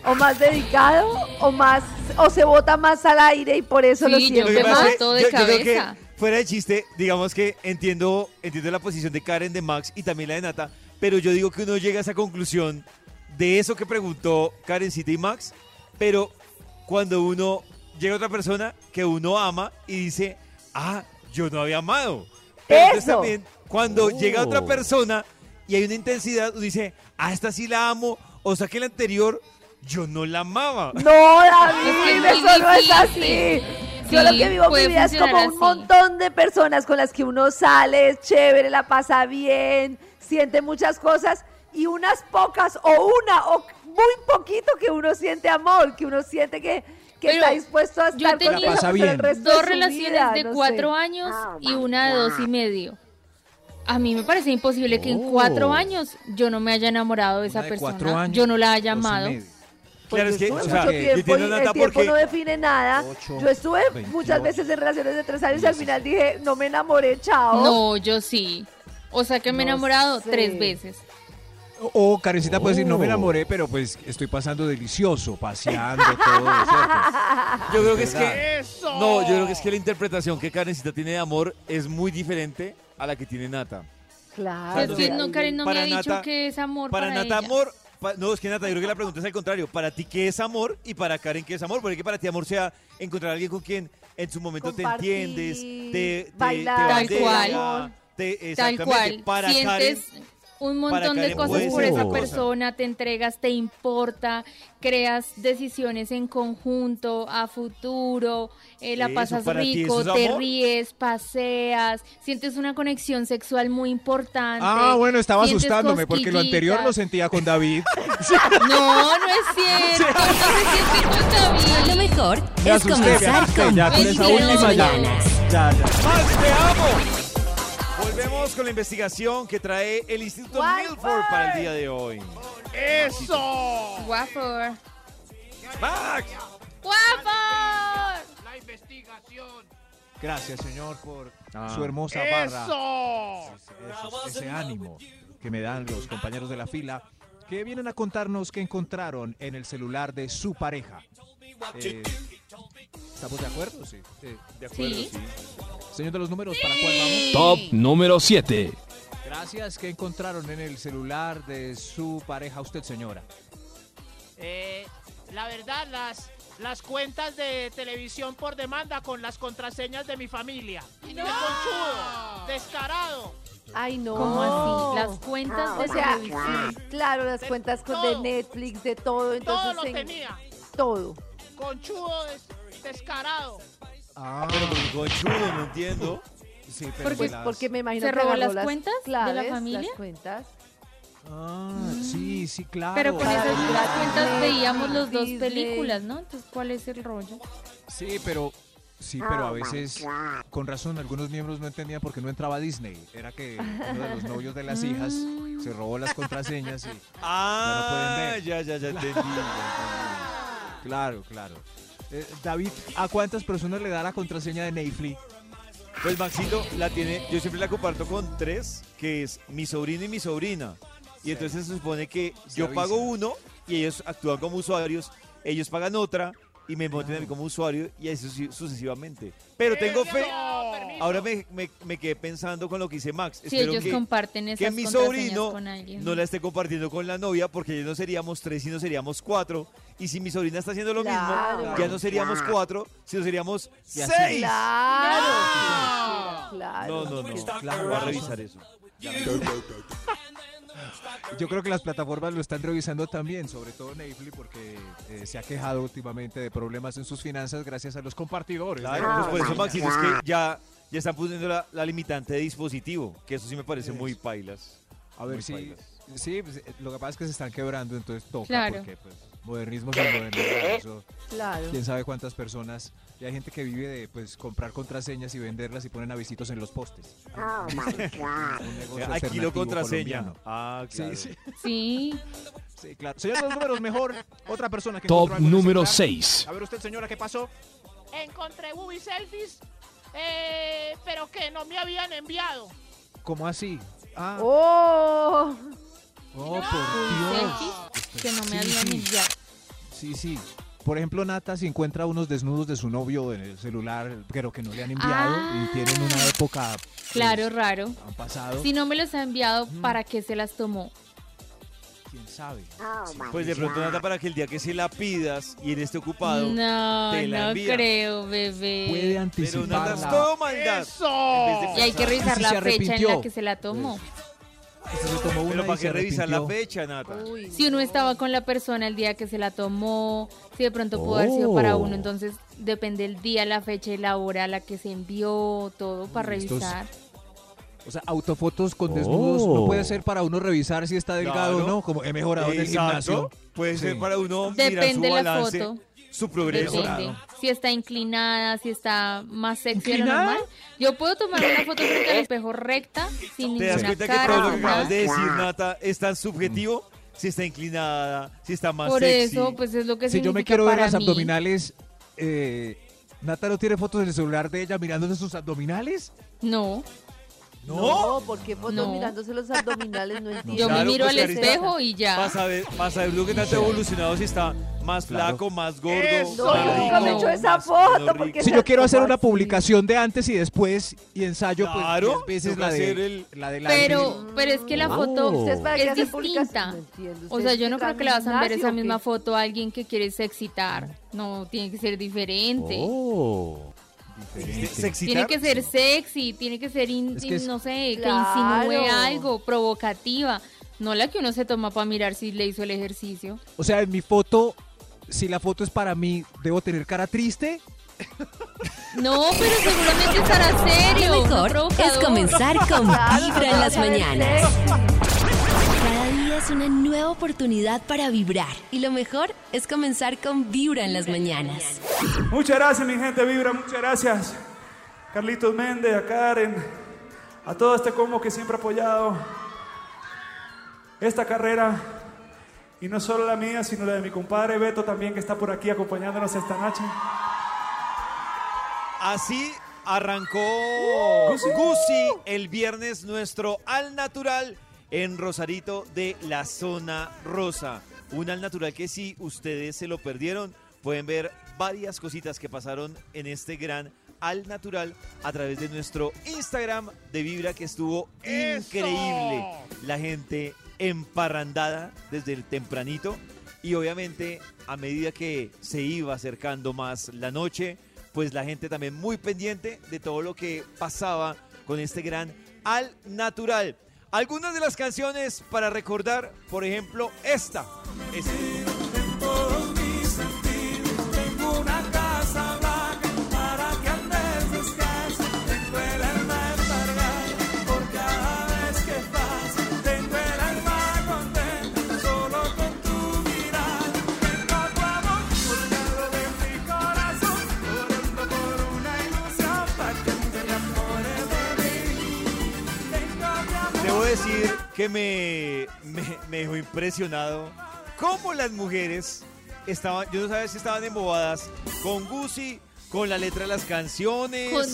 O más dedicado, o más, o se bota más al aire y por eso Sí, lo yo siente pasa más. es mato de yo- yo creo que, cabeza. fuera de chiste, digamos que entiendo, entiendo la posición de Karen, de Max y también la de Nata, pero yo digo que uno llega a esa conclusión de eso que preguntó Karencita y Max, pero cuando uno llega a otra persona que uno ama y dice, ah, yo no había amado. Pero entonces también, cuando Oh. llega otra persona y hay una intensidad, uno dice, ah, esta sí la amo, o sea que la anterior yo no la amaba. No, David, eso no es así. Yo lo que vivo en mi vida es como un así. montón de personas con las que uno sale, es chévere, la pasa bien, siente muchas cosas y unas pocas o una o muy poquito que uno siente amor, que uno siente que, que Pero está dispuesto a estar con bien. el resto de Dos su relaciones vida, de no cuatro sé. años y una de dos y medio. A mí me parece imposible que en Oh. cuatro años yo no me haya enamorado de esa de cuatro persona. años, yo no la haya amado. Pues Claro, es yo que, estuve o sea, tiempo y el tiempo porque- no define nada. Ocho, yo estuve muchas 28, veces en relaciones de tres años y al final dije, no me enamoré, chao. No, yo sí. O sea que me he No enamorado sé. tres veces. O Karencita puede decir, no me Oh. enamoré, pero pues estoy pasando delicioso, paseando, todo, ¿cierto? Yo creo que es que ¡Eso! No, yo creo que es que la interpretación que Karencita tiene de amor es muy diferente a la que tiene Nata. Claro. Es que no. Karen no me ha dicho Nata- que es amor Para, para, Nata, ella. amor. pa- no, es que Nata, yo creo que la pregunta es al contrario. Para ti, ¿qué es amor? Y para Karen, ¿qué es amor? Porque que para ti, amor sea encontrar a alguien con quien en su momento Compartir, te entiendes, te, te, bailar, te Tal cual. bandera, te- Tal exactamente. cual. Para Sientes Karen, un montón de cosas por esa persona, te entregas, te importa, creas decisiones en conjunto, a futuro, eh, la pasas rico, es te amor. ríes, paseas, sientes una conexión sexual muy importante. Ah, bueno, estaba asustándome porque lo anterior lo sentía con David. No, no es cierto. No se siente con David. Lo mejor Me es asusté, me comenzar con ya con esa última ya. Ya, ya. ¡Max, te amo! Volvemos con la investigación que trae el Instituto Milford para el día de hoy. ¡Eso! Guapo. ¡Max! Guapo. La investigación. Gracias, señor, por Ah. su hermosa barra. ¡Eso! Eso, ese ánimo que me dan los compañeros de la fila que vienen a contarnos que encontraron en el celular de su pareja. Eh, ¿Estamos de acuerdo? Sí. Eh, De acuerdo, Sí. sí. señor de los números, ¿para cuál vamos? Top número 7. Gracias. ¿Qué encontraron en el celular de su pareja usted, señora? Eh, la verdad, las, las cuentas de televisión por demanda con las contraseñas de mi familia. ¡Qué conchudo! ¡Descarado! Ay, no. ¿Cómo así? Las cuentas de O sea, televisión. claro, las De cuentas con todo. de Netflix, de todo, entonces Todo lo en- tenía. todo. Conchudo des- descarado. Ah, Pero con conchudo, no entiendo. sí, pero Porque- Pues las- porque me imagino ¿Se que robó las cuentas de la familia? Las cuentas. Ah, sí, sí, claro. Pero con esas Disney, cuentas veíamos los dos películas, ¿no? Entonces, ¿cuál es el rollo? Sí, pero sí, pero a veces con razón algunos miembros no entendían por qué no entraba Disney. Era que uno de los novios de las hijas se robó las contraseñas y Ah, pueden ver. ya, ya, ya entendí. ya entendí. Claro, claro. Eh, David, ¿a cuántas personas le da la contraseña de Netflix? Pues Maxito la tiene, yo siempre la comparto con tres, que es mi sobrino y mi sobrina. Y entonces se supone que yo pago uno y ellos actúan como usuarios, ellos pagan otra y me mí como usuario y así su- sucesivamente. Pero tengo fe. Ahora me, me- me quedé pensando con lo que dice Max. Si Espero ellos que, comparten esas que mi sobrino con alguien. no la esté compartiendo con la novia porque ya no seríamos tres, sino seríamos cuatro. Y si mi sobrina está haciendo lo Claro. mismo, ya no seríamos cuatro, sino seríamos Y así. seis. Claro. Claro. No, no, no. Claro. Voy a revisar eso. Yo creo que las plataformas lo están revisando también, sobre todo Netflix, porque eh, se ha quejado últimamente de problemas en sus finanzas gracias a los compartidores. Claro, ¿no? pues por eso, Maxito, es que ya, ya están poniendo la, la limitante de dispositivo, que eso sí me parece muy pailas. A ver si. pailas. Sí, pues, eh, lo que pasa es que se están quebrando, entonces toca. Claro. Porque, pues, modernismo sin modernidad. Eso, Claro. quién sabe cuántas personas. Y hay gente que vive de pues comprar contraseñas y venderlas y ponen avisitos en los postes. Un negocio Alquilo alternativo contraseña. colombiano. Ah, claro. Sí, sí, Sí. sí, claro. Señor los números, mejor. Otra persona que Top número celular. 6. A ver usted, señora, ¿qué pasó? Encontré booby selfies, eh, pero que no me habían enviado. ¿Cómo así? Ah, ¡Oh! oh, por Selfies Dios. que no me Sí, habían sí. enviado. Sí, sí. Por ejemplo, Nata, si encuentra unos desnudos de su novio en el celular, pero que no le han enviado Ah. y tienen una época. pues, Claro, raro. Han pasado. Si no me los ha enviado, ¿para qué se las tomó? ¿Quién sabe? Pues de pronto nada para que el día que se la pidas y él esté ocupado. No, te la no envía. creo, bebé. Puede Pero anticipar. nada es la- todo maldad. ¡Eso! En vez de Y hay que revisar si la fecha en la que se la tomó. Se tomó una Pero y para se revisar la arrepintió. fecha, Nata. Uy, Si uno no. estaba con la persona el día que se la tomó, si de pronto pudo haber sido para Oh. uno, entonces depende el día, la fecha y la hora a la que se envió, todo para revisar. O sea, autofotos con desnudos no Oh. puede ser para uno revisar si está delgado o Claro. no, como he mejorado en el Exacto. gimnasio. Puede ser para uno mirar su Depende la balance, foto. Su progreso. Depende. Si está inclinada, si está más sexy de lo ¿Inclinada? normal. Yo puedo tomar una foto frente al espejo recta, sin ¿Te das cuenta que cara. todo lo que acabas de decir, Nata, es tan subjetivo? Si está inclinada, si está más Por sexy. eso, pues es lo que Si yo me significa quiero ver para las mí. abdominales, eh, Nata no tiene fotos en el celular de ella mirándose sus abdominales. No, No, ¿por qué fotos No. mirándose los abdominales? No entiendo. yo me Claro, miro pues, al Carita, espejo y ya. Vas a ver, vas a ver lo que ha evolucionado si está más Claro. flaco, más gordo. Eso. No, más yo nunca me he hecho esa más foto. Porque. Si yo quiero hacer ¿cómo una publicación de antes y después y ensayo, Claro, pues 10 veces toca la de, hacer el- la de la Pero, pero es que la Oh. foto ¿Ustedes para qué es hacen distinta. No entiendo. O sea, ¿Ustedes yo no creo que le vas a ver gimnasio esa o misma qué? foto a alguien que quieres excitar. No, tiene que ser diferente. Oh. Tiene que ser sexy, tiene que ser, in- Es que es- no sé, Claro. que insinúe algo, provocativa. No la que uno se toma para mirar si le hizo el ejercicio. O sea, en mi foto, si la foto es para mí, ¿debo tener cara triste? No, pero seguramente estará serio. Lo mejor es comenzar con Vibra en las mañanas. Día es una nueva oportunidad para vibrar. Y lo mejor es comenzar con Vibra en las mañanas. Muchas gracias, mi gente Vibra, muchas gracias. Carlitos Méndez, a Karen, a todo este combo que siempre ha apoyado esta carrera. Y no solo la mía, sino la de mi compadre Beto también, que está por aquí acompañándonos esta noche. Así arrancó. Gusi el viernes nuestro al natural en Rosarito de la zona rosa. Un al natural que si ustedes se lo perdieron, pueden ver varias cositas que pasaron en este gran al natural a través de nuestro Instagram de Vibra que estuvo increíble. La gente emparrandada desde el tempranito y obviamente a medida que se iba acercando más la noche, pues la gente también muy pendiente de todo lo que pasaba con este gran al natural. Algunas de las canciones para recordar, por ejemplo, esta. Decir que me, me, me dejó impresionado cómo las mujeres estaban, yo no sabía si estaban embobadas con Gucci, con la letra de las canciones. Con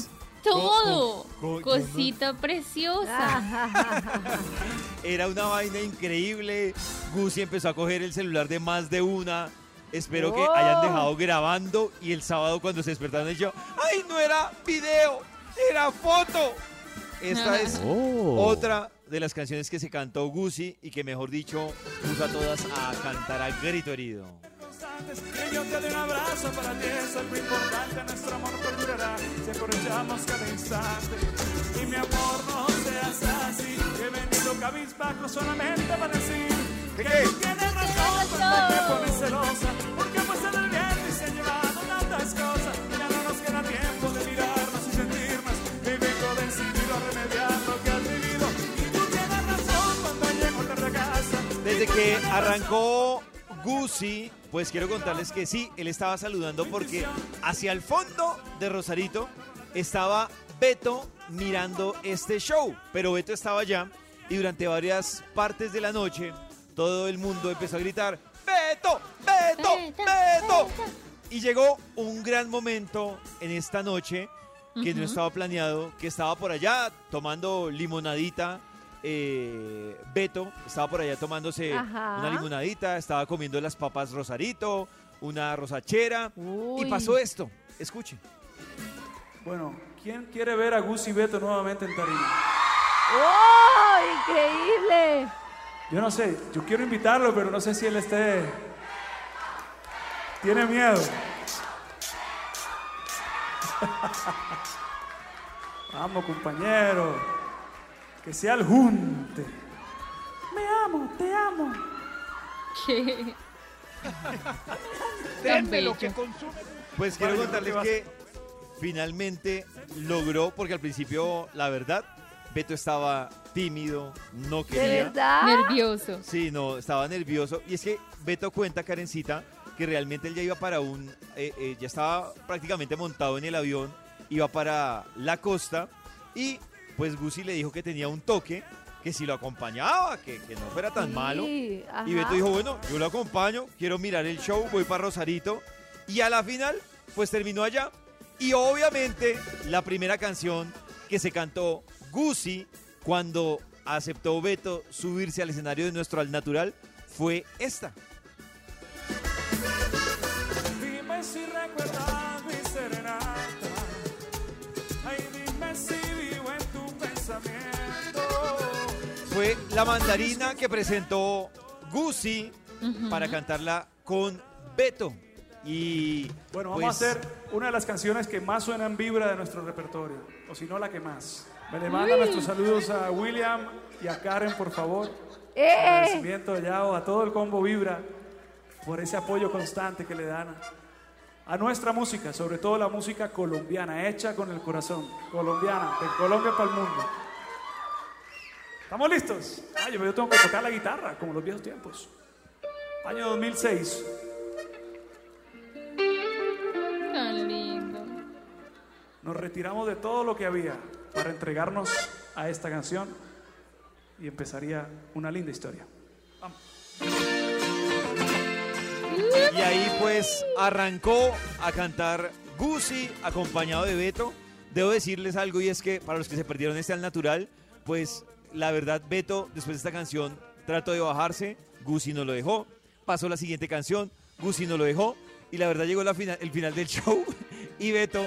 todo. Cosita preciosa. Era una vaina increíble. Gucci empezó a coger el celular de más de una. Espero que hayan dejado grabando y el sábado cuando se despertaron yo, ¡ay, no era video! ¡Era foto! Esta es Oh. otra de las canciones que se cantó Gucci y que mejor dicho puso a todas a cantar a grito herido. Que yo te dé un abrazo para ti, eso es lo importante, nuestro amor perdurará si aprovechamos cada instante. Y mi amor no se pasa así. He venido cabizbajo solamente para decir ¿Qué, que qué? tú tienes razón cuando te pones celosa. Porque Desde que arrancó Gucci, pues quiero contarles que sí, él estaba saludando porque hacia el fondo de Rosarito estaba Beto mirando este show. Pero Beto estaba allá y durante varias partes de la noche todo el mundo empezó a gritar, Beto, Beto, Beto. Y llegó un gran momento en esta noche que no estaba planeado, que estaba por allá tomando limonadita. Eh, Beto estaba por allá tomándose Ajá. una limonadita, estaba comiendo las papas Rosarito, una rosachera. Uy. Y pasó esto. Escuche. Bueno, ¿quién quiere ver a Gus y Beto nuevamente en tarima? ¡Oh! ¡Increíble! Yo no sé, yo quiero invitarlo, pero no sé si él esté... Tiene miedo. Vamos, compañero. Que sea el junte. Me amo, te amo. ¿Qué? Denme lo que consume. Pues quiero contarles que finalmente logró, porque al principio, la verdad, Beto estaba tímido, no ¿De quería. verdad? Nervioso. Sí, no, estaba nervioso. Y es que Beto cuenta, Karencita, que realmente él ya iba para un. eh, eh, ya estaba prácticamente montado en el avión, iba para la costa. Y pues Gucci le dijo que tenía un toque, que si lo acompañaba, que, que no fuera tan Sí, malo. Y. Beto dijo: Bueno, yo lo acompaño, quiero mirar el show, voy para Rosarito. Y a la final, pues terminó allá. Y obviamente, la primera canción que se cantó Gucci cuando aceptó Beto subirse al escenario de nuestro Al Natural fue esta. Dime si recuerdas Fue la mandarina que presentó Gucci Ujú. para cantarla con Beto. Y Bueno, pues, vamos a hacer una de las canciones que más suena en vibra de nuestro repertorio, o si no la que más. Me le manda nuestros saludos a William y a Karen, por favor. ¡Eh! Agradecimiento a Yao, a todo el combo Vibra, por ese apoyo constante que le dan a nuestra música, sobre todo la música colombiana, hecha con el corazón, colombiana, de Colombia para el mundo. ¿Estamos listos? Ah, yo, yo tengo que tocar la guitarra, como los viejos tiempos. Año 2006. Tan lindo. Nos retiramos de todo lo que había para entregarnos a esta canción y empezaría una linda historia. y ahí pues arrancó a cantar Gucci acompañado de Beto. Debo decirles algo y es que para los que se perdieron este al natural, pues la verdad Beto después de esta canción trató de bajarse, Gucci no lo dejó, pasó la siguiente canción, Gucci no lo dejó y la verdad llegó la final, el final del show y Beto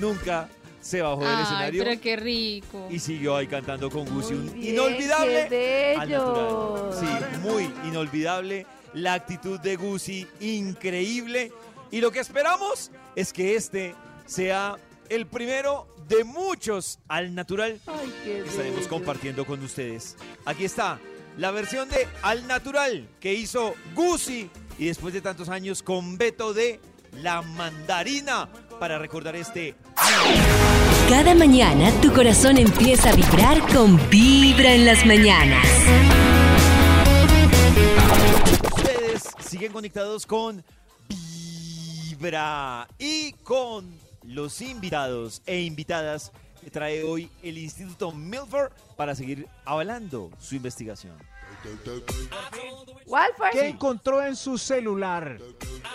nunca se bajó del Ay, escenario pero qué rico. y siguió ahí cantando con Gucci. Muy Un bien, inolvidable qué al natural. bello. Sí, muy inolvidable. La actitud de Gucci, increíble. Y lo que esperamos es que este sea el primero de muchos al natural Ay, qué que estaremos bello. compartiendo con ustedes. Aquí está la versión de Al Natural que hizo Gucci y después de tantos años con Beto de La Mandarina para recordar este Cada mañana tu corazón empieza a vibrar con Vibra en las mañanas. Ustedes siguen conectados con Vibra y con los invitados e invitadas que trae hoy el Instituto Milford para seguir avalando su investigación. Walford. ¿Qué encontró en su celular?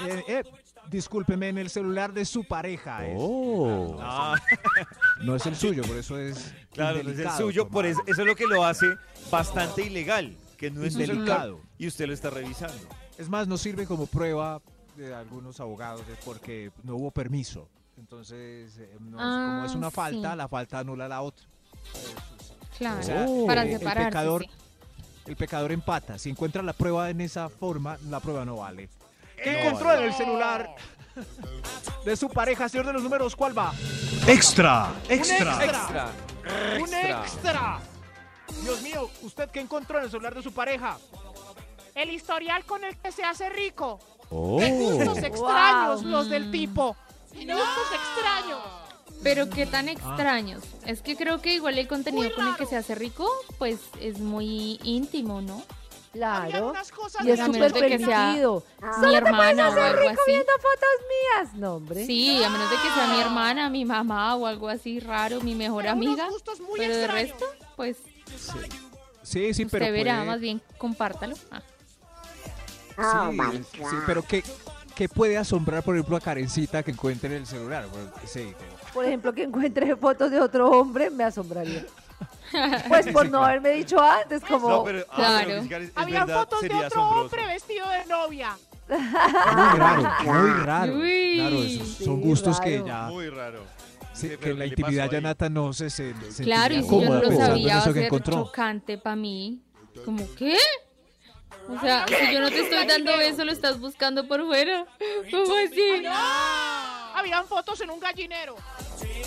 Eh, eh, discúlpeme, en el celular de su pareja. es. Oh. Ah, No es el suyo, por eso es. claro, no es el suyo, por eso, eso es lo que lo hace bastante ilegal, que no es Indelicado. y usted lo está revisando. Es más, no sirve como prueba de algunos abogados porque no hubo permiso. Entonces, eh, no es- como Ah, es una falta, sí. la falta anula la otra. Claro, O sea, para eh, el pecador- sí. El pecador empata. Si encuentra la prueba en esa forma, la prueba no vale. ¿Qué No encontró vale. en el celular de su pareja, señor de los números? ¿Cuál va? Extra, extra. Extra, ¡Un extra. extra! Dios mío, ¿usted qué encontró en el celular de su pareja? El historial con el que se hace rico. Oh. Gustos extraños Wow. los del tipo. Gustos extraños. Pero qué tan extraños. Es que creo que igual el contenido con el que se hace rico, pues es muy íntimo, ¿no? Claro. cosas Y es súper permitido. Mi hermana o algo así. Viendo fotos mías. No, hombre. Sí, a menos de que sea mi hermana, mi mamá o algo así raro, mi mejor Pero amiga. muy Pero de resto, pues Sí, sí, pero usted verá, puede- más bien compártalo. Ah. Sí, sí, pero ¿qué, ¿qué puede asombrar, por ejemplo, a Karencita que encuentre en el celular? Bueno, sí, como- Por ejemplo, que encuentre fotos de otro hombre, me asombraría. Pues por no haberme dicho antes, como... No, pero, ah, Claro. pero, es verdad, fotos de otro asombroso. hombre vestido de novia. muy raro, muy raro. Uy. Claro, esos son gustos que ya... Muy raro. sí, que en la ¿qué le intimidad ya? Nata no se, se Claro, y si yo no lo en sabía, va eso a que ser encontró. chocante para mí. Como, ¿qué? O sea, si yo no te estoy dando eso, lo estás buscando por fuera. ¿Cómo así? Habían fotos en un gallinero.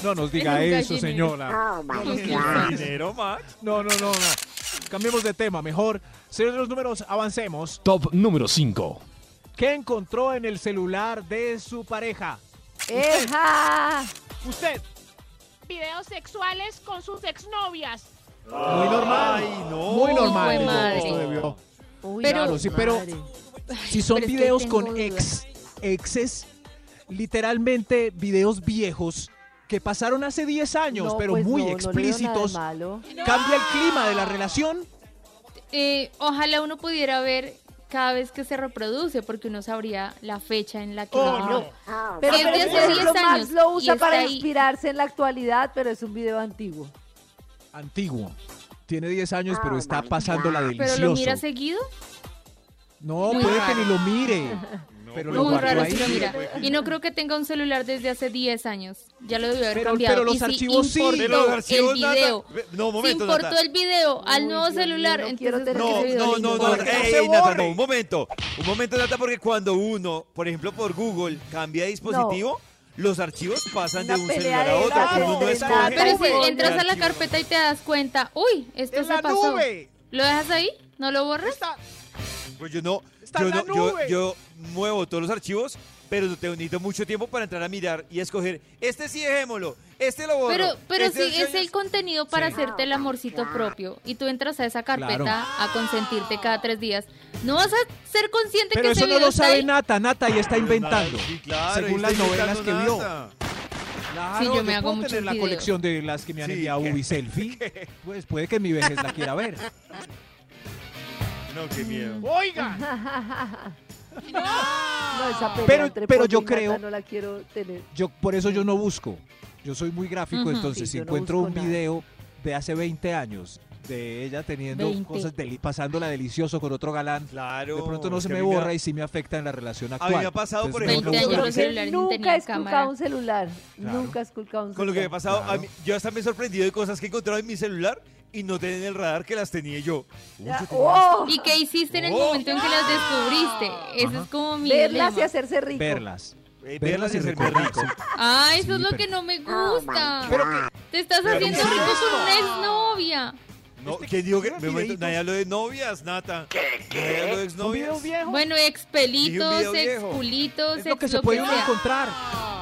No nos diga En un eso, gallinero. señora. Dinero, Max. No, no, no, no. Cambiemos de tema, mejor. Señor de los números, avancemos. Top número 5. ¿Qué encontró en el celular de su pareja? ¡Eja! Usted. Videos sexuales con sus exnovias. Muy normal. Ay, no. Muy normal. Hijo de madre. Esto debió- Uy, Pero- Claro, sí, pero madre. si son Pero es que videos con ex, exes, literalmente videos viejos que pasaron hace 10 años, No, pero pues muy no, no explícitos, malo. cambia el clima de la relación. Eh, ojalá uno pudiera ver cada vez que se reproduce, porque uno sabría la fecha en la que Oh, lo no. Pero, pero de por hace ejemplo, 10 Max lo usa para ahí. inspirarse en la actualidad, pero es un video antiguo. Antiguo. Tiene 10 años, pero está pasándola Pero delicioso. lo mira seguido, No, Muy puede raro. que ni lo mire. pero lo muy guardó raro ahí. si lo mira. Y no creo que tenga un celular desde hace 10 años. Ya lo debió haber Pero- cambiado. pero los y si archivos sí. importó Pero los archivos, el Nata- video, Ve- No, si momento, importó Nata. el video al Uy, nuevo Dios mío, celular, no quiero entonces tener ¿por No, ese no, video no, no, ey, ey, Nata, no, un momento. Un momento, Nata, porque cuando uno, por ejemplo, por Google, cambia de dispositivo, los archivos pasan Una de un celular a otro. Uno no escoge. gatos. Pero si entras a la archivo. carpeta y te das cuenta, uy, esto ¡En se la pasó. nube! ¿Lo dejas ahí? ¿No lo borras? Está, Pues yo no, Está yo, no yo, nube. yo muevo todos los archivos, pero te necesito mucho tiempo para entrar a mirar y escoger. Este sí dejémoslo, este lo borro. Pero, pero este si es el contenido para Sí. hacerte el amorcito propio y tú entras a esa carpeta Claro. a consentirte cada tres días, ¿no vas a ser consciente Pero que eso ese no video lo está sabe ahí? Nata. Nata y está inventando. Sí, claro, según las novelas que vio. Nata. Claro, Sí, yo me hago puedo muchos tener la videos. colección de las que me han Sí, enviado ¿qué? Ubi Selfie. Pues puede que mi vejez la quiera ver. No, qué miedo. oiga, No, esa pelea Pero- entre pero yo y Nata creo- No la quiero tener. Yo por eso yo no busco. Yo soy muy gráfico, Ujú. entonces Sí, si yo no encuentro busco un nada. video de hace 20 años de ella teniendo 20. cosas deli- pasándola delicioso con otro galán, Claro. de pronto no se me a borra y sí me afecta en la relación A actual. mí me ha pasado, por Entonces, ejemplo, no Veinte uso años eso. los celulares nunca he esculcado un celular. Claro. Nunca he esculcado un celular. Con lo que me ha pasado, a Claro. mí- yo hasta me he sorprendido de cosas que he encontrado en mi celular y no tenía en el radar que las tenía yo. Uy, Ya, yo tenía ¡oh! ¿Y qué hiciste en el Oh. momento en que las descubriste? Ese es como mi Verlas y dilema. hacerse rico. Verlas. Eh, Verlas y hacerme recordar. rico. Ah, eso Sí, es lo pero- que no me gusta. Pero que- Te estás pero haciendo ¿qué es rico con una eso? exnovia. No, Este- ¿Quién dijo que me momento, nadie habló de novias, Nata? Nadie habló de ¿Un video exnovias. viejo? Bueno, expelitos, es lo que ex se puede que uno encontrar.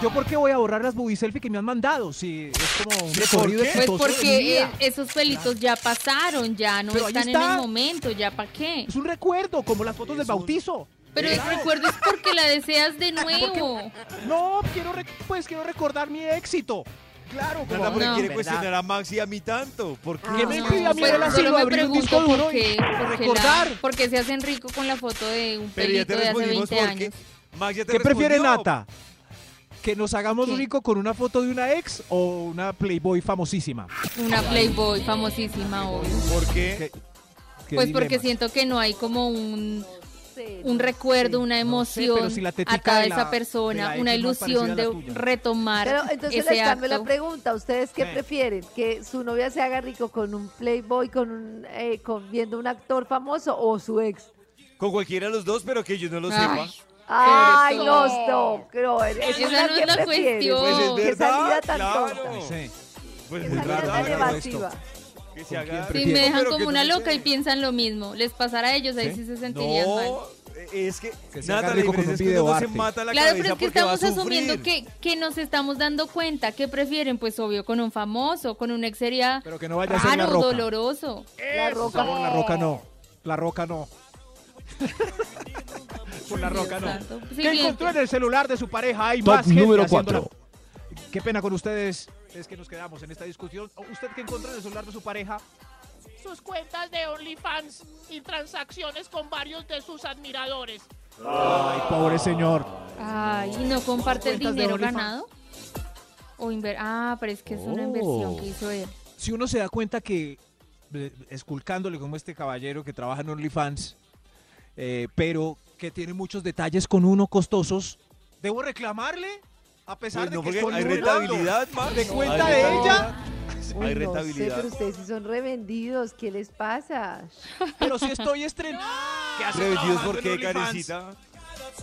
¿Yo por qué voy a borrar las booby selfie que me han mandado? Si es como un ¿Sí, recorrido por qué? Pues porque eh, esos pelitos ya pasaron, ya no Pero están en el momento, ya para qué. Es un recuerdo, como las fotos del Es un- bautizo. Pero el recuerdo es porque la deseas de nuevo. No, quiero, pues quiero recordar mi éxito. Claro, Nata, como- ¿por qué No. quiere ¿Verdad? cuestionar a Max y a mí tanto? ¿Por qué? ¿Qué me No, impide a mí pues solo me un pregunto duro por y qué, porque, recordar. la- porque se hacen rico con la foto de un Pero ya pelito te de hace respondimos 20 por qué. años. Max ya te ¿Qué prefiere respondió. Nata? ¿Que nos hagamos ¿Qué? rico con una foto de una ex o una Playboy famosísima? Una Playboy famosísima, obvio. ¿Por qué? ¿Qué- qué Pues porque siento que no hay como un, Un no, recuerdo, sí. una No sé, emoción si atada a de esa la- persona, una es ilusión de retomar Pero entonces ese les cambio la pregunta. ¿Ustedes qué prefieren? ¿Que su novia se haga rico con un playboy, con un, eh, con viendo un actor famoso o su ex? Con cualquiera de los dos, pero que yo no lo Ay, sepa. Ay, eso. no, no, creo. Eso Esa no es la cuestión. Pues es Qué salida tan claro. tonta. Sí. Pues Qué es verdad. evasiva. Que se ¿Con haga- quién Si me dejan como una no loca y piensan lo mismo, les pasará a ellos, ahí ¿Sí? sí se sentirían mal. No, es que, Que nada, la diferencia un es que uno se mata la Claro, pero es que estamos asumiendo que, que nos estamos dando cuenta que prefieren, pues obvio, con un famoso, con un ex sería Pero que no vaya a ser la raro, roca. doloroso. La roca. favor, la roca no. La roca no. Con la roca no. ¿Qué encontró en el celular de su pareja? Hay Top más gente número haciéndola. 4. Qué pena con ustedes. Es que nos quedamos en esta discusión. ¿Usted qué encontró en el celular de su pareja? Sus cuentas de OnlyFans y transacciones con varios de sus admiradores. Ay, pobre señor. Ay, ¿y no comparte el dinero ganado? O inver ah, pero es que es una inversión que hizo él. Si uno se da cuenta que, eh, esculcándole como este caballero que trabaja en OnlyFans, eh, pero que tiene muchos detalles con uno costosos, ¿debo reclamarle? A pesar Pues no, de que estoy hay rentabilidad, Max. ¿De cuenta de rentabilidad. ella? Uy, Hay no sé, rentabilidad. pero ustedes sí son revendidos. ¿Qué les pasa? Pero si estoy estrenando. ¿Qué hace Revendidos por qué? Karencita.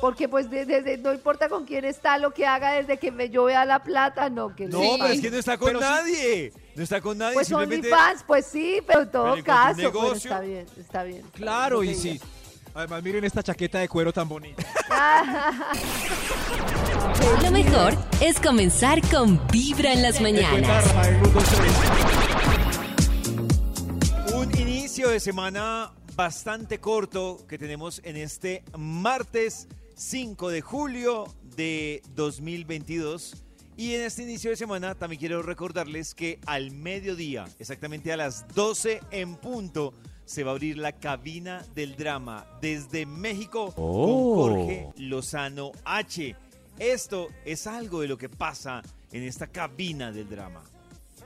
Porque pues de- desde, no importa con quién está, lo que haga desde que me yo vea la plata, no, que No, Sí. pero es que no está con Pero sí- nadie. No está con nadie. Pues simplemente... OnlyFans, pues sí, pero en todo Pero caso, bueno, negocio. está bien, está bien. Claro, y sí. digas. Además, miren esta chaqueta de cuero tan bonita. Lo mejor es comenzar con Vibra en las mañanas. Un inicio de semana bastante corto que tenemos en este martes 5 de julio de 2022. Y en este inicio de semana también quiero recordarles que al mediodía, exactamente a las 12 en punto, se va a abrir la cabina del drama desde México Oh. con Jorge Lozano H. Esto es algo de lo que pasa en esta cabina del drama.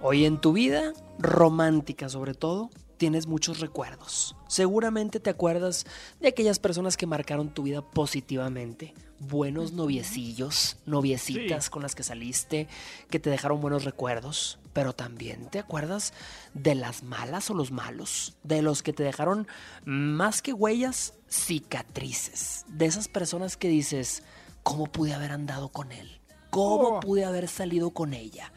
Hoy en tu vida, romántica sobre todo, tienes muchos recuerdos. Seguramente te acuerdas de aquellas personas que marcaron tu vida positivamente. Buenos noviecillos, noviecitas con las que saliste, que te dejaron buenos recuerdos. Pero también te acuerdas de las malas o los malos, de los que te dejaron más que huellas, cicatrices. De esas personas que dices, ¿cómo pude haber andado con él? ¿Cómo pude haber salido con ella?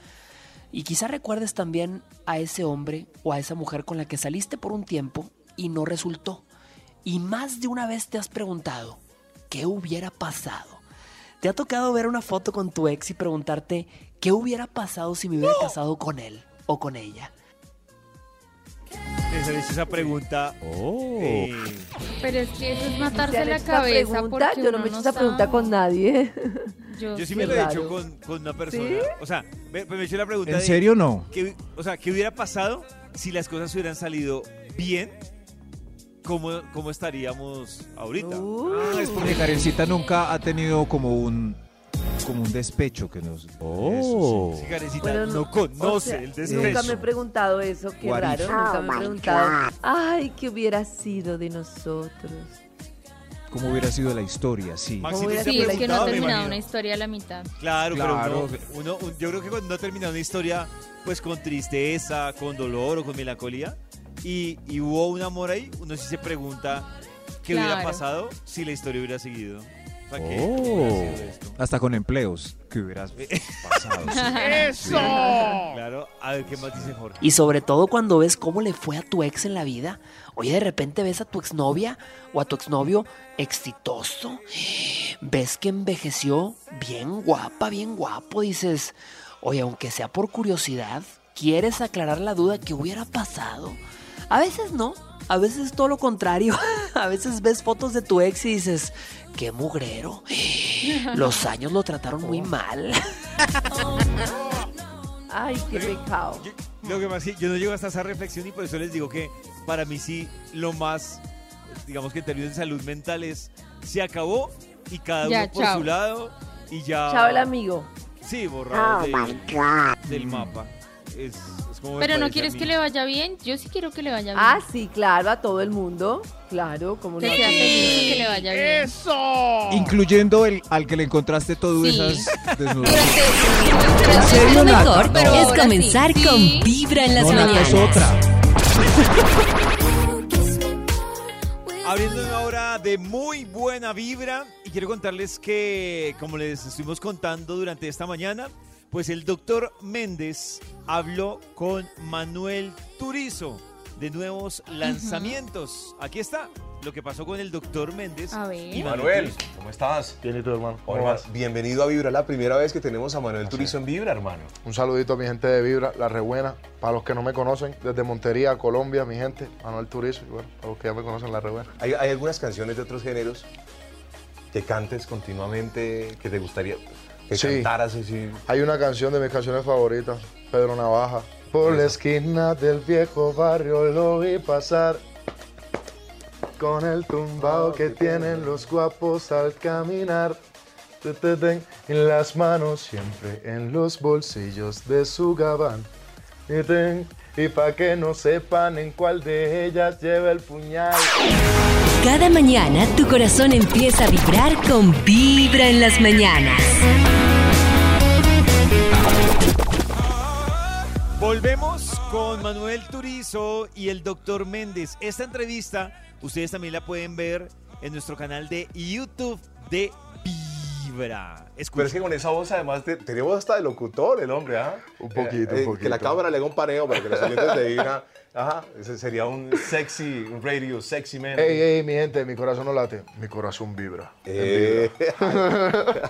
Y quizá recuerdes también a ese hombre o a esa mujer con la que saliste por un tiempo y no resultó. Y más de una vez te has preguntado, ¿qué hubiera pasado? ¿Te ha tocado ver una foto con tu ex y preguntarte, ¿qué hubiera pasado si me hubiera casado con él o con ella? Esa es esa pregunta. Oh. eh, Pero es que eso es ¿Se matarse la cabeza pregunta? porque Yo no me he hecho esa sabe. pregunta con nadie. Yo, yo sí me lo he hecho con, con una persona. ¿Sí? O sea, me, me he hecho la pregunta ¿En de serio no? que- o sea, ¿qué hubiera pasado si las cosas hubieran salido bien? ¿Cómo, cómo estaríamos ahorita? Uh, Ah, es porque Karencita nunca ha tenido como un como un despecho que nos Oh. Sí, Karencita Bueno, no no- conoce o sea, el Nunca despecho. me he preguntado eso, qué What raro. if? Nunca me he preguntado. Ay, ¿qué hubiera sido de nosotros? Cómo hubiera sido la historia, sí. Maxi, ¿Cómo hubiera te Sí, es que no ha me terminado imagino. una historia a la mitad. Claro, Claro. pero uno, uno- yo creo que cuando no ha terminado una historia, pues con tristeza, con dolor o con melancolía, y, y hubo un amor ahí, uno sí se pregunta qué hubiera Claro. pasado si la historia hubiera seguido. O sea, ¿qué, Oh. Hasta con empleos que hubieras pasado. sí. ¡Eso! Claro, a ver qué más dice Jorge. Y sobre todo cuando ves cómo le fue a tu ex en la vida. Oye, de repente ves a tu exnovia o a tu exnovio exitoso. Ves que envejeció bien guapa, bien guapo. Dices, oye, aunque sea por curiosidad, quieres aclarar la duda que hubiera pasado. A veces no, a veces es todo lo contrario. A veces ves fotos de tu ex y dices, qué mugrero. Los años lo trataron muy mal. Ay, qué pecado. Yo, lo que más, sí, yo no llego hasta esa reflexión y por eso les digo que para mí sí lo más, digamos que en términos de salud mental es, se acabó y cada Ya, uno por chao. su lado y ya... Chao el amigo. Sí, borrado de- del mapa. Es, Pero no quieres que le vaya bien. Yo sí quiero que le vaya bien. Ah, sí, claro, a todo el mundo. Claro, como que no. sea feliz y que le vaya bien. ¡Eso! Incluyendo el al que le encontraste todo Sí. esas desnudas. Lo mejor Pero es ahora comenzar sí. con. Vibra en las No, Nata, es mañanas. otra. Abriendo una hora de muy buena vibra y quiero contarles que, como les estuvimos contando durante esta mañana, pues el doctor Méndez habló con Manuel Turizo de nuevos lanzamientos. Aquí está lo que pasó con el doctor Méndez. A ver. y Manuel. ¿cómo estás? Bien, ¿y tú, hermano? ¿Cómo Hola, vas? bienvenido a Vibra, la primera vez que tenemos a Manuel Turizo en Vibra, hermano. Un saludito a mi gente de Vibra, La Rebuena. Para los que no me conocen, desde Montería, Colombia, mi gente, Manuel Turizo. Y bueno, para los que ya me conocen, La Rebuena. ¿Hay, hay algunas canciones de otros géneros que cantes continuamente, que te gustaría que Sí. cantaras así? Hay una canción de mis canciones favoritas, Pedro Navaja. Por la esquina del viejo barrio lo vi pasar. Con el tumbao que tienen los guapos al caminar. En las manos, siempre en los bolsillos de su gabán. Y pa' que no sepan en cuál de ellas lleva el puñal. Cada mañana tu corazón empieza a vibrar con Vibra en las mañanas. Volvemos con Manuel Turizo y el doctor Méndez. Esta entrevista ustedes también la pueden ver en nuestro canal de YouTube de Vibra. Pero es que con esa voz, además, te- tenía voz hasta de locutor, el hombre, ¿ah? Un poquito, Eh, un eh, Que la poquito. cámara le haga un paneo para que los oyentes te digan, ajá, ese sería un sexy, un radio sexy man. Ey, ey, mi gente, mi corazón no late. Mi corazón vibra. Eh,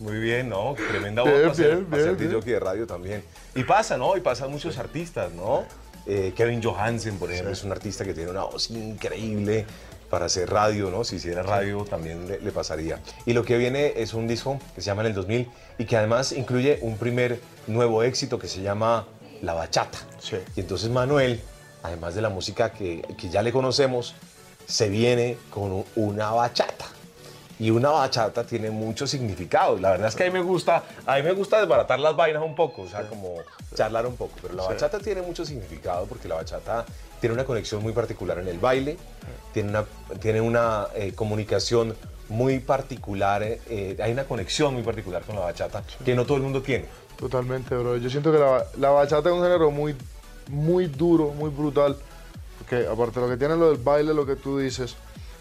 Muy bien, ¿no? Tremenda voz Bien, para ser, bien, para ser bien, DJ de radio también. Y pasa, ¿no? Y pasan muchos artistas, ¿no? Eh, Kevin Johansen, por ejemplo, es un artista que tiene una voz increíble para hacer radio, ¿no? Si hiciera radio también le, le pasaría. Y lo que viene es un disco que se llama En el 2000 y que además incluye un primer nuevo éxito que se llama La Bachata. Sí. Y entonces Manuel, además de la música que, que ya le conocemos, se viene con un- una bachata. Y una bachata tiene muchos significados. La verdad es que a mí me gusta, a mí me gusta desbaratar las vainas un poco, o sea, como charlar un poco. Pero la bachata tiene mucho significado porque la bachata tiene una conexión muy particular en el baile, tiene una, tiene una eh, comunicación muy particular, eh, eh, hay una conexión muy particular con la bachata que no todo el mundo tiene. Totalmente, bro. Yo siento que la, la bachata es un género muy, muy duro, muy brutal. Porque aparte de lo que tiene lo del baile, lo que tú dices,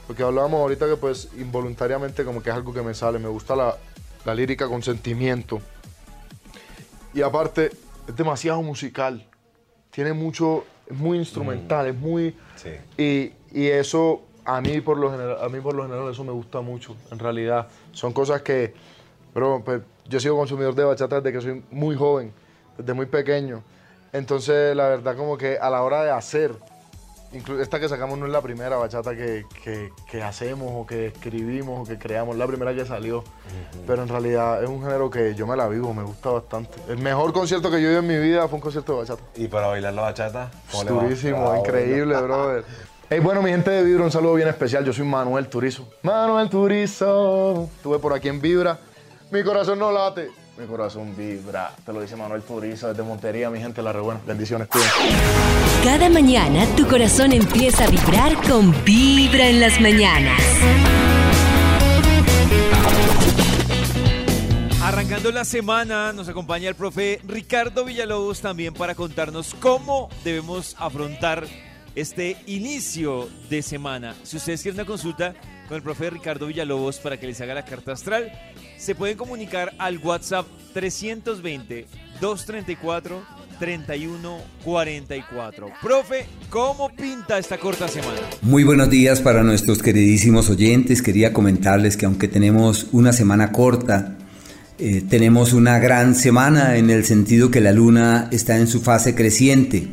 lo que hablábamos ahorita que pues involuntariamente como que es algo que me sale. Me gusta la, la lírica con sentimiento. Y aparte, es demasiado musical. Tiene mucho, es muy instrumental, es muy... Sí. Y, y eso a mí por lo general, a mí por lo general eso me gusta mucho, en realidad. Son cosas que, bro, pues yo he sido consumidor de bachata desde que soy muy joven, desde muy pequeño. Entonces, la verdad como que a la hora de hacer, esta que sacamos no es la primera bachata que, que- que hacemos o que escribimos o que creamos, es la primera que salió. Pero en realidad es un género que yo me la vivo, me gusta bastante. El mejor concierto que yo he ido en mi vida fue un concierto de bachata. Y para bailar la bachata. Durísimo, Ah, increíble, bueno. brother. Hey, bueno, mi gente de Vibra, un saludo bien especial. Yo soy Manuel Turizo. Manuel Turizo. Estuve por aquí en Vibra. Mi corazón no late. Mi corazón vibra. Te lo dice Manuel Turizo desde Montería, mi gente, la re buena. Bendiciones. Cada mañana tu corazón empieza a vibrar con Vibra en las mañanas. Arrancando la semana, nos acompaña el profe Ricardo Villalobos también para contarnos cómo debemos afrontar este inicio de semana. Si ustedes quieren una consulta con el profe Ricardo Villalobos para que les haga la carta astral, se pueden comunicar al WhatsApp 320-234-3144. Profe, ¿cómo pinta esta corta semana? Muy buenos días para nuestros queridísimos oyentes. Quería comentarles que aunque tenemos una semana corta, eh, tenemos una gran semana en el sentido que la luna está en su fase creciente.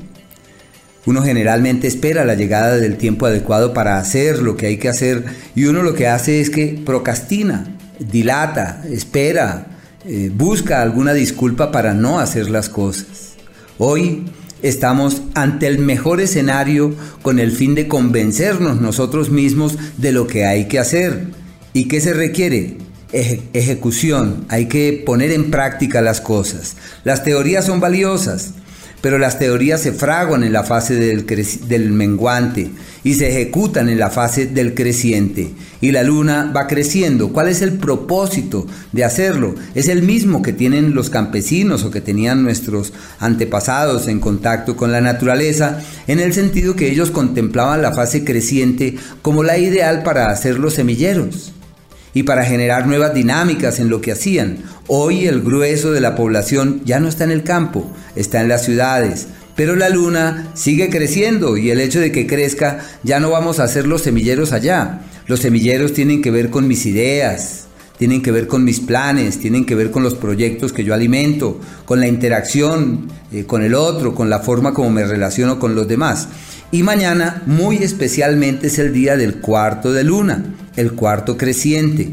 Uno generalmente espera la llegada del tiempo adecuado para hacer lo que hay que hacer y uno lo que hace es que procrastina, dilata, espera, eh, busca alguna disculpa para no hacer las cosas. Hoy estamos ante el mejor escenario con el fin de convencernos nosotros mismos de lo que hay que hacer. ¿Y qué se requiere? Eje- ejecución, hay que poner en práctica las cosas. Las teorías son valiosas, pero las teorías se fraguan en la fase del, del menguante y se ejecutan en la fase del creciente. Y la luna va creciendo. ¿Cuál es el propósito de hacerlo? Es el mismo que tienen los campesinos o que tenían nuestros antepasados en contacto con la naturaleza, en el sentido que ellos contemplaban la fase creciente como la ideal para hacer los semilleros y para generar nuevas dinámicas en lo que hacían. Hoy el grueso de la población ya no está en el campo, está en las ciudades, Pero la luna sigue creciendo y el hecho de que crezca ya no vamos a hacer los semilleros allá. Los semilleros tienen que ver con mis ideas, tienen que ver con mis planes, tienen que ver con los proyectos que yo alimento, con la interacción eh, con el otro, con la forma como me relaciono con los demás. Y mañana, muy especialmente, es el día del cuarto de luna, el cuarto creciente.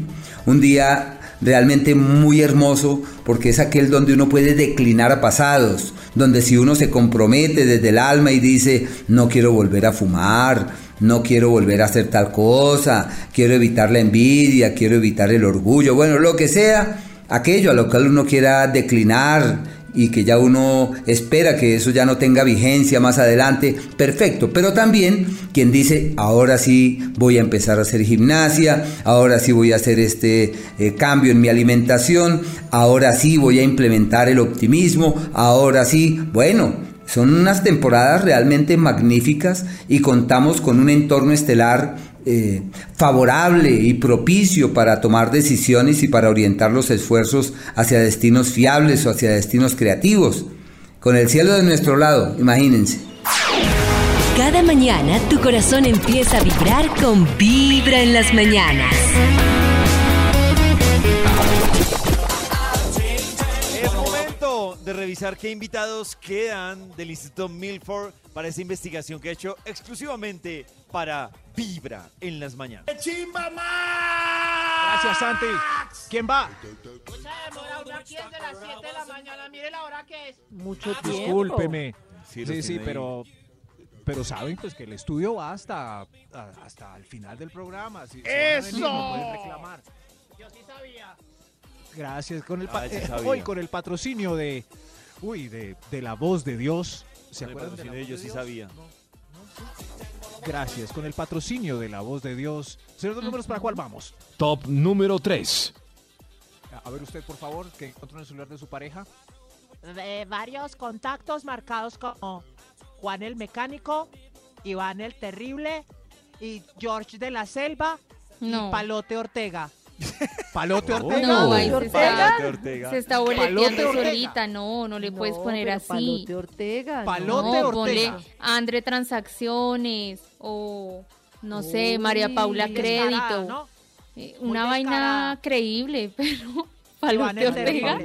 Un día realmente muy hermoso porque es aquel donde uno puede declinar a pasados, donde si uno se compromete desde el alma y dice, no quiero volver a fumar, no quiero volver a hacer tal cosa, quiero evitar la envidia, quiero evitar el orgullo, bueno, lo que sea, aquello a lo cual uno quiera declinar y que ya uno espera que eso ya no tenga vigencia más adelante, perfecto. Pero también quien dice, ahora sí voy a empezar a hacer gimnasia, ahora sí voy a hacer este eh, cambio en mi alimentación, ahora sí voy a implementar el optimismo, ahora sí, bueno, son unas temporadas realmente magníficas y contamos con un entorno estelar eh, favorable y propicio para tomar decisiones y para orientar los esfuerzos hacia destinos fiables o hacia destinos creativos. Con el cielo de nuestro lado, imagínense. Cada mañana tu corazón empieza a vibrar con Vibra en las mañanas. Es momento de revisar qué invitados quedan del Instituto Milford para esta investigación que ha hecho exclusivamente para Vibra en las mañanas. ¡Chimba más! Gracias, Santi. ¿Quién va? Mucha demora, una aquí es de las 7 de la mañana. Mire la hora que es. Mucho tiempo. Discúlpeme. Sí, Sí, pero pero saben pues que el estudio va hasta hasta el final del programa. Si- a venir, ¡Eso! no pueden reclamar. Yo sí sabía. Gracias con el pa- Ah, sí eh, hoy con el patrocinio de uy, de, de la voz de Dios. ¿Se Con el acuerdan de la patrocinio de voz Yo de sí Dios? sabía. No, no, sí. Gracias, con el patrocinio de la voz de Dios. Señor de números, ¿para cuál vamos? Top número 3. A a ver usted, por favor, que encontró en el celular de su pareja. De varios contactos marcados como Juan el Mecánico, Iván el Terrible y George de la Selva No. y Palote Ortega. Palote. Ortega. No, ahí se Ortega. está, Palote Ortega. se está boleteando solita. No, no le puedes No, poner así. Palote Ortega. Palote no, Ortega. ponle Andre Transacciones o no sé, María Paula Crédito. ¿no? Eh, Una vaina creíble, pero Palote. Ortega.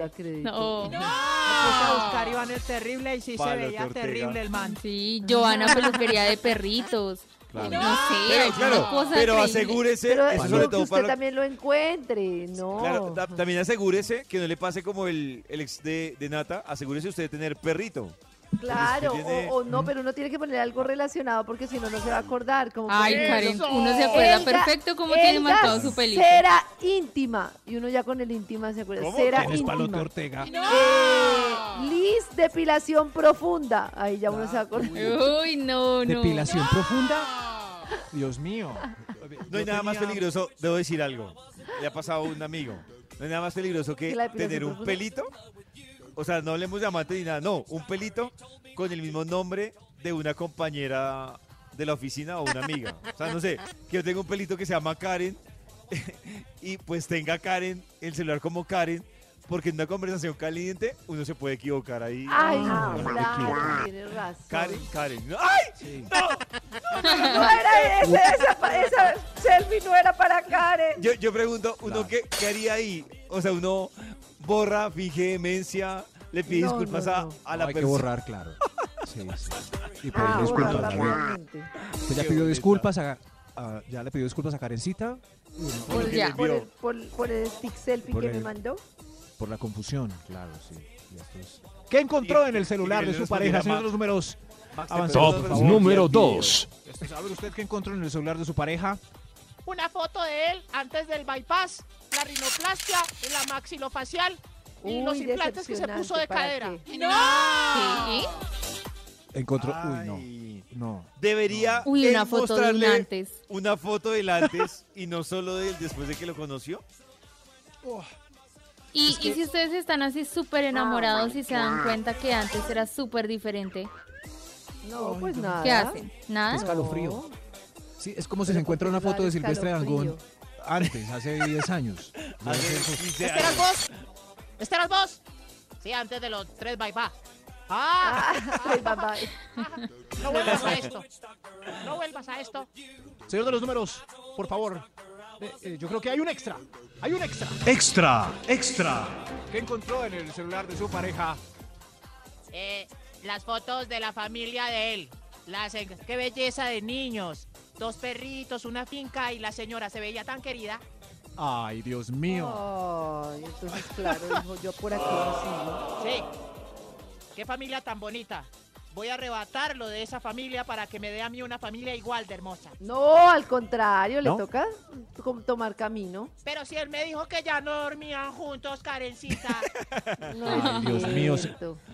No. A buscar Iván el Terrible y sí Palote se veía Ortega. terrible el man. Sí, Joana Peluquería de Perritos. Claro. No sé, Pero, claro, pero asegúrese, Pero eso que usted para también lo encuentre, no. Claro, ta- también asegúrese que no le pase como el, el ex de, de Nata, asegúrese usted de tener perrito. Claro, tiene- o, o no, pero uno tiene que poner algo relacionado porque si no, no se va a acordar. Como Ay, Karen, uno se acuerda Elga- perfecto cómo tiene marcado su pelito. Cera íntima. Y uno ya con el íntima se acuerda. ¿Cómo? Cera ¿Quién es Palote íntima. Ortega? Eh, Liz, depilación profunda. Ahí ya uno se va a acordar. Uy, no, no. ¿Depilación profunda? Dios mío. No hay nada más peligroso, debo decir algo. Le ha pasado a un amigo. No hay nada más peligroso que ¿Que la depilación tener un profunda? pelito. O sea, no hablemos de amante ni nada, no, un pelito con el mismo nombre de una compañera de la oficina o una amiga. O sea, no sé, que yo tenga un pelito que se llama Karen y pues tenga Karen, el celular como Karen, porque en una conversación caliente uno se puede equivocar ahí. Ay, Ah, claro, tienes razón. Karen, Karen. ¡Ay! No era ese, esa, esa selfie no era para Karen. Yo, yo pregunto, ¿uno qué, qué haría ahí? O sea, uno borra, finge demencia, le pide No, disculpas no, a, no. a la hay que persona. borrar, claro. Sí, sí. Y pedir Ah, disculpas. también. realmente. Usted ya pidió disculpas a, a- ya le pidió disculpas a Karencita Por, le por, el, por, por el stick selfie Por que el- me mandó. por la confusión, claro, sí. Y esto es- ¿Qué encontró Y- en el celular de su pareja, señor los números? Max, Avanzado, Top número envía el 2. Este, ¿Sabe usted qué encontró en el celular de su pareja? Una foto de él antes del bypass, la rinoplastia, la maxilofacial y Uy, los implantes que se puso de decepcionante, ¿para cadera. qué? ¿Qué? Encontró, Ay, uy, no, no. Debería Uy, él una foto de un mostrarle antes. una foto del antes y no solo del después de que lo conoció. Y, y si ustedes están así súper Oh enamorados y se dan cuenta que antes era súper diferente, No, pues nada. ¿qué hacen? ¿Nada? escalofrío. Sí, es como si se encuentra una ¿por qué foto de Silvestre Dangond escalofrío? antes, hace 10 años. Hace 15 ¿Este eras años. vos? ¿Este eras vos? Sí, antes de los tres bypass. Ah, Ay, mamá. no vuelvas a esto. No vuelvas a esto. Señor de los números, por favor. Eh, eh, yo creo que hay un extra. Hay un extra. Extra, extra. ¿Qué encontró en el celular de su pareja? Eh, las fotos de la familia de él. Las, qué belleza de niños. Dos perritos, una finca y la señora se veía tan querida. Ay, Dios mío. Ay, entonces, claro, dijo yo por aquí no sigo. Sí. Qué familia tan bonita. Voy a arrebatarlo de esa familia para que me dé a mí una familia igual de hermosa. No, al contrario, le toca tomar camino. Pero si él me dijo que ya no dormían juntos, Karencita. No Ay, Dios mío.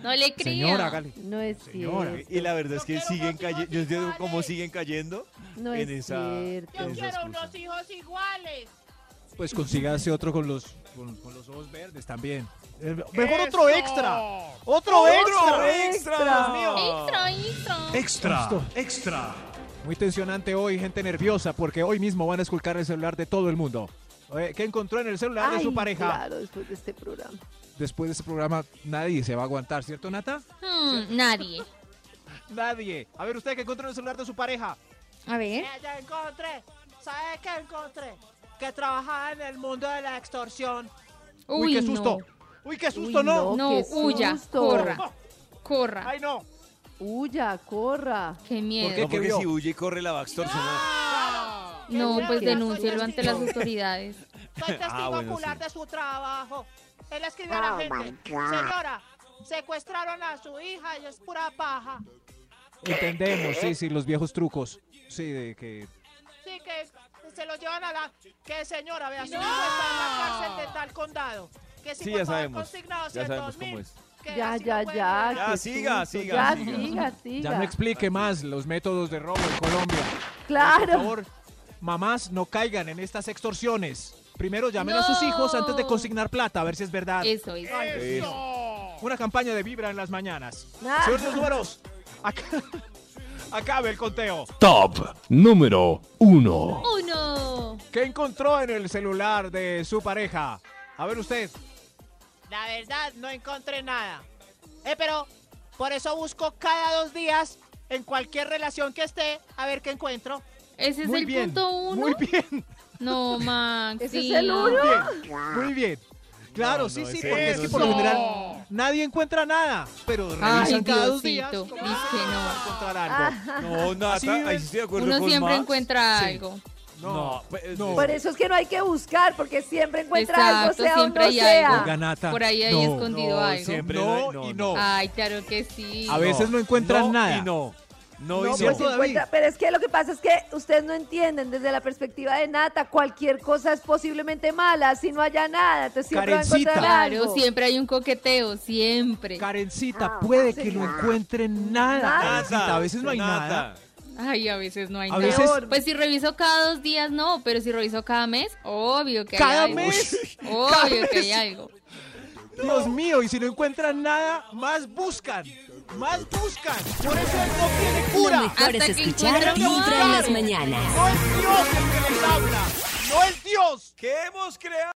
No le creo. Señora, hágale. No es Señora, cierto. Y la verdad es que siguen cayendo. Yo entiendo cómo siguen cayendo No en es esa. cierto. Yo en esa quiero excusa. unos hijos iguales. Pues consígase otro con los, con, con los ojos verdes también. Eh, mejor otro extra. Otro extra. extra! Dios mío! Extra, extra. Extra, extra. Muy tensionante hoy, gente nerviosa, porque hoy mismo van a esculcar el celular de todo el mundo. Eh, ¿Qué encontró en el celular de Ay, su pareja? Claro, después de este programa. Después de este programa, nadie se va a aguantar, ¿cierto, Nata? Hmm, nadie. Nadie. A ver, ¿usted qué encontró en el celular de su pareja? A ver. Eh, ya encontré. ¿Sabes qué encontré? Que trabajaba en el mundo de la extorsión. Uy, Uy, qué susto. no. Uy, qué susto, Uy, no. No, qué huya, susto. corra. Corra. Ay, no. Huya, corra. Qué miedo. No, ¿Qué porque vio? si huye y corre la va a extorsionar. No, pues Qué denúncielo ante las autoridades. Soy testigo Ah, bueno, ocular sí. de su trabajo. Él escribió a la gente. Señora, secuestraron a su hija y es pura paja. Entendemos, sí, sí, los viejos trucos. Sí, de que... Sí, que se lo llevan a la... Que señora, vea, su hijo está en la cárcel de tal condado. Que si Sí, por ya favor sabemos. consignado Ya 100 sabemos mil, cómo es. Ya, ya, ya. Ya, siga, siga, Ya, siga. siga, siga. Ya no explique más los métodos de robo en Colombia. Por Claro. favor, mamás, no caigan en estas extorsiones. Primero llamen a sus hijos antes de consignar plata, a ver si es verdad. Eso, eso. Eso. Una campaña de vibra en las mañanas. Ah. Señor de los números, acá- acabe el conteo. Top número 1. Uno. ¿Qué encontró en el celular de su pareja? A ver usted. La verdad, no encontré nada. Eh, pero por eso busco cada dos días en cualquier relación que esté a ver qué encuentro. Ese es Muy el bien, punto uno. Muy bien, No, Max. ¿Ese es el uno? muy bien. Claro, No, sí, no, sí, porque es que por lo general nadie encuentra nada, pero Ay, revisan cada dos días. dice ¿cómo que van a no. encontrar algo? No, ahí sí estoy de acuerdo Uno con siempre Max. encuentra Sí. algo. No, pues, No. Por eso es que no hay que buscar, porque siempre encuentra algo, sea o siempre no hay sea. algo. Por ahí hay no, escondido no, algo. siempre No, no, y no. Ay, claro que sí. A veces no encuentran No nada. Y no. No, No, y pues encuentra- pero es que lo que pasa es que ustedes no entienden desde la perspectiva de Nata, cualquier cosa es posiblemente mala si no haya nada, entonces siempre va a encontrar Claro, algo. siempre hay un coqueteo, siempre. Karencita, puede que no encuentren nada. Nada. Karencita, a veces no hay nada. Ay, a veces no hay A nada. veces- Pues si reviso cada dos días, no, pero si reviso cada mes, obvio que ¿Cada hay algo. mes? Obvio ¿Cada que hay algo. Dios mío, y si no encuentran nada, más buscan. Más buscan. Por eso él no tiene Lo cura. mejor es Hasta que escuchar Vibra en las mañanas. No es Dios el que les habla. No es Dios. ¿Qué hemos creado?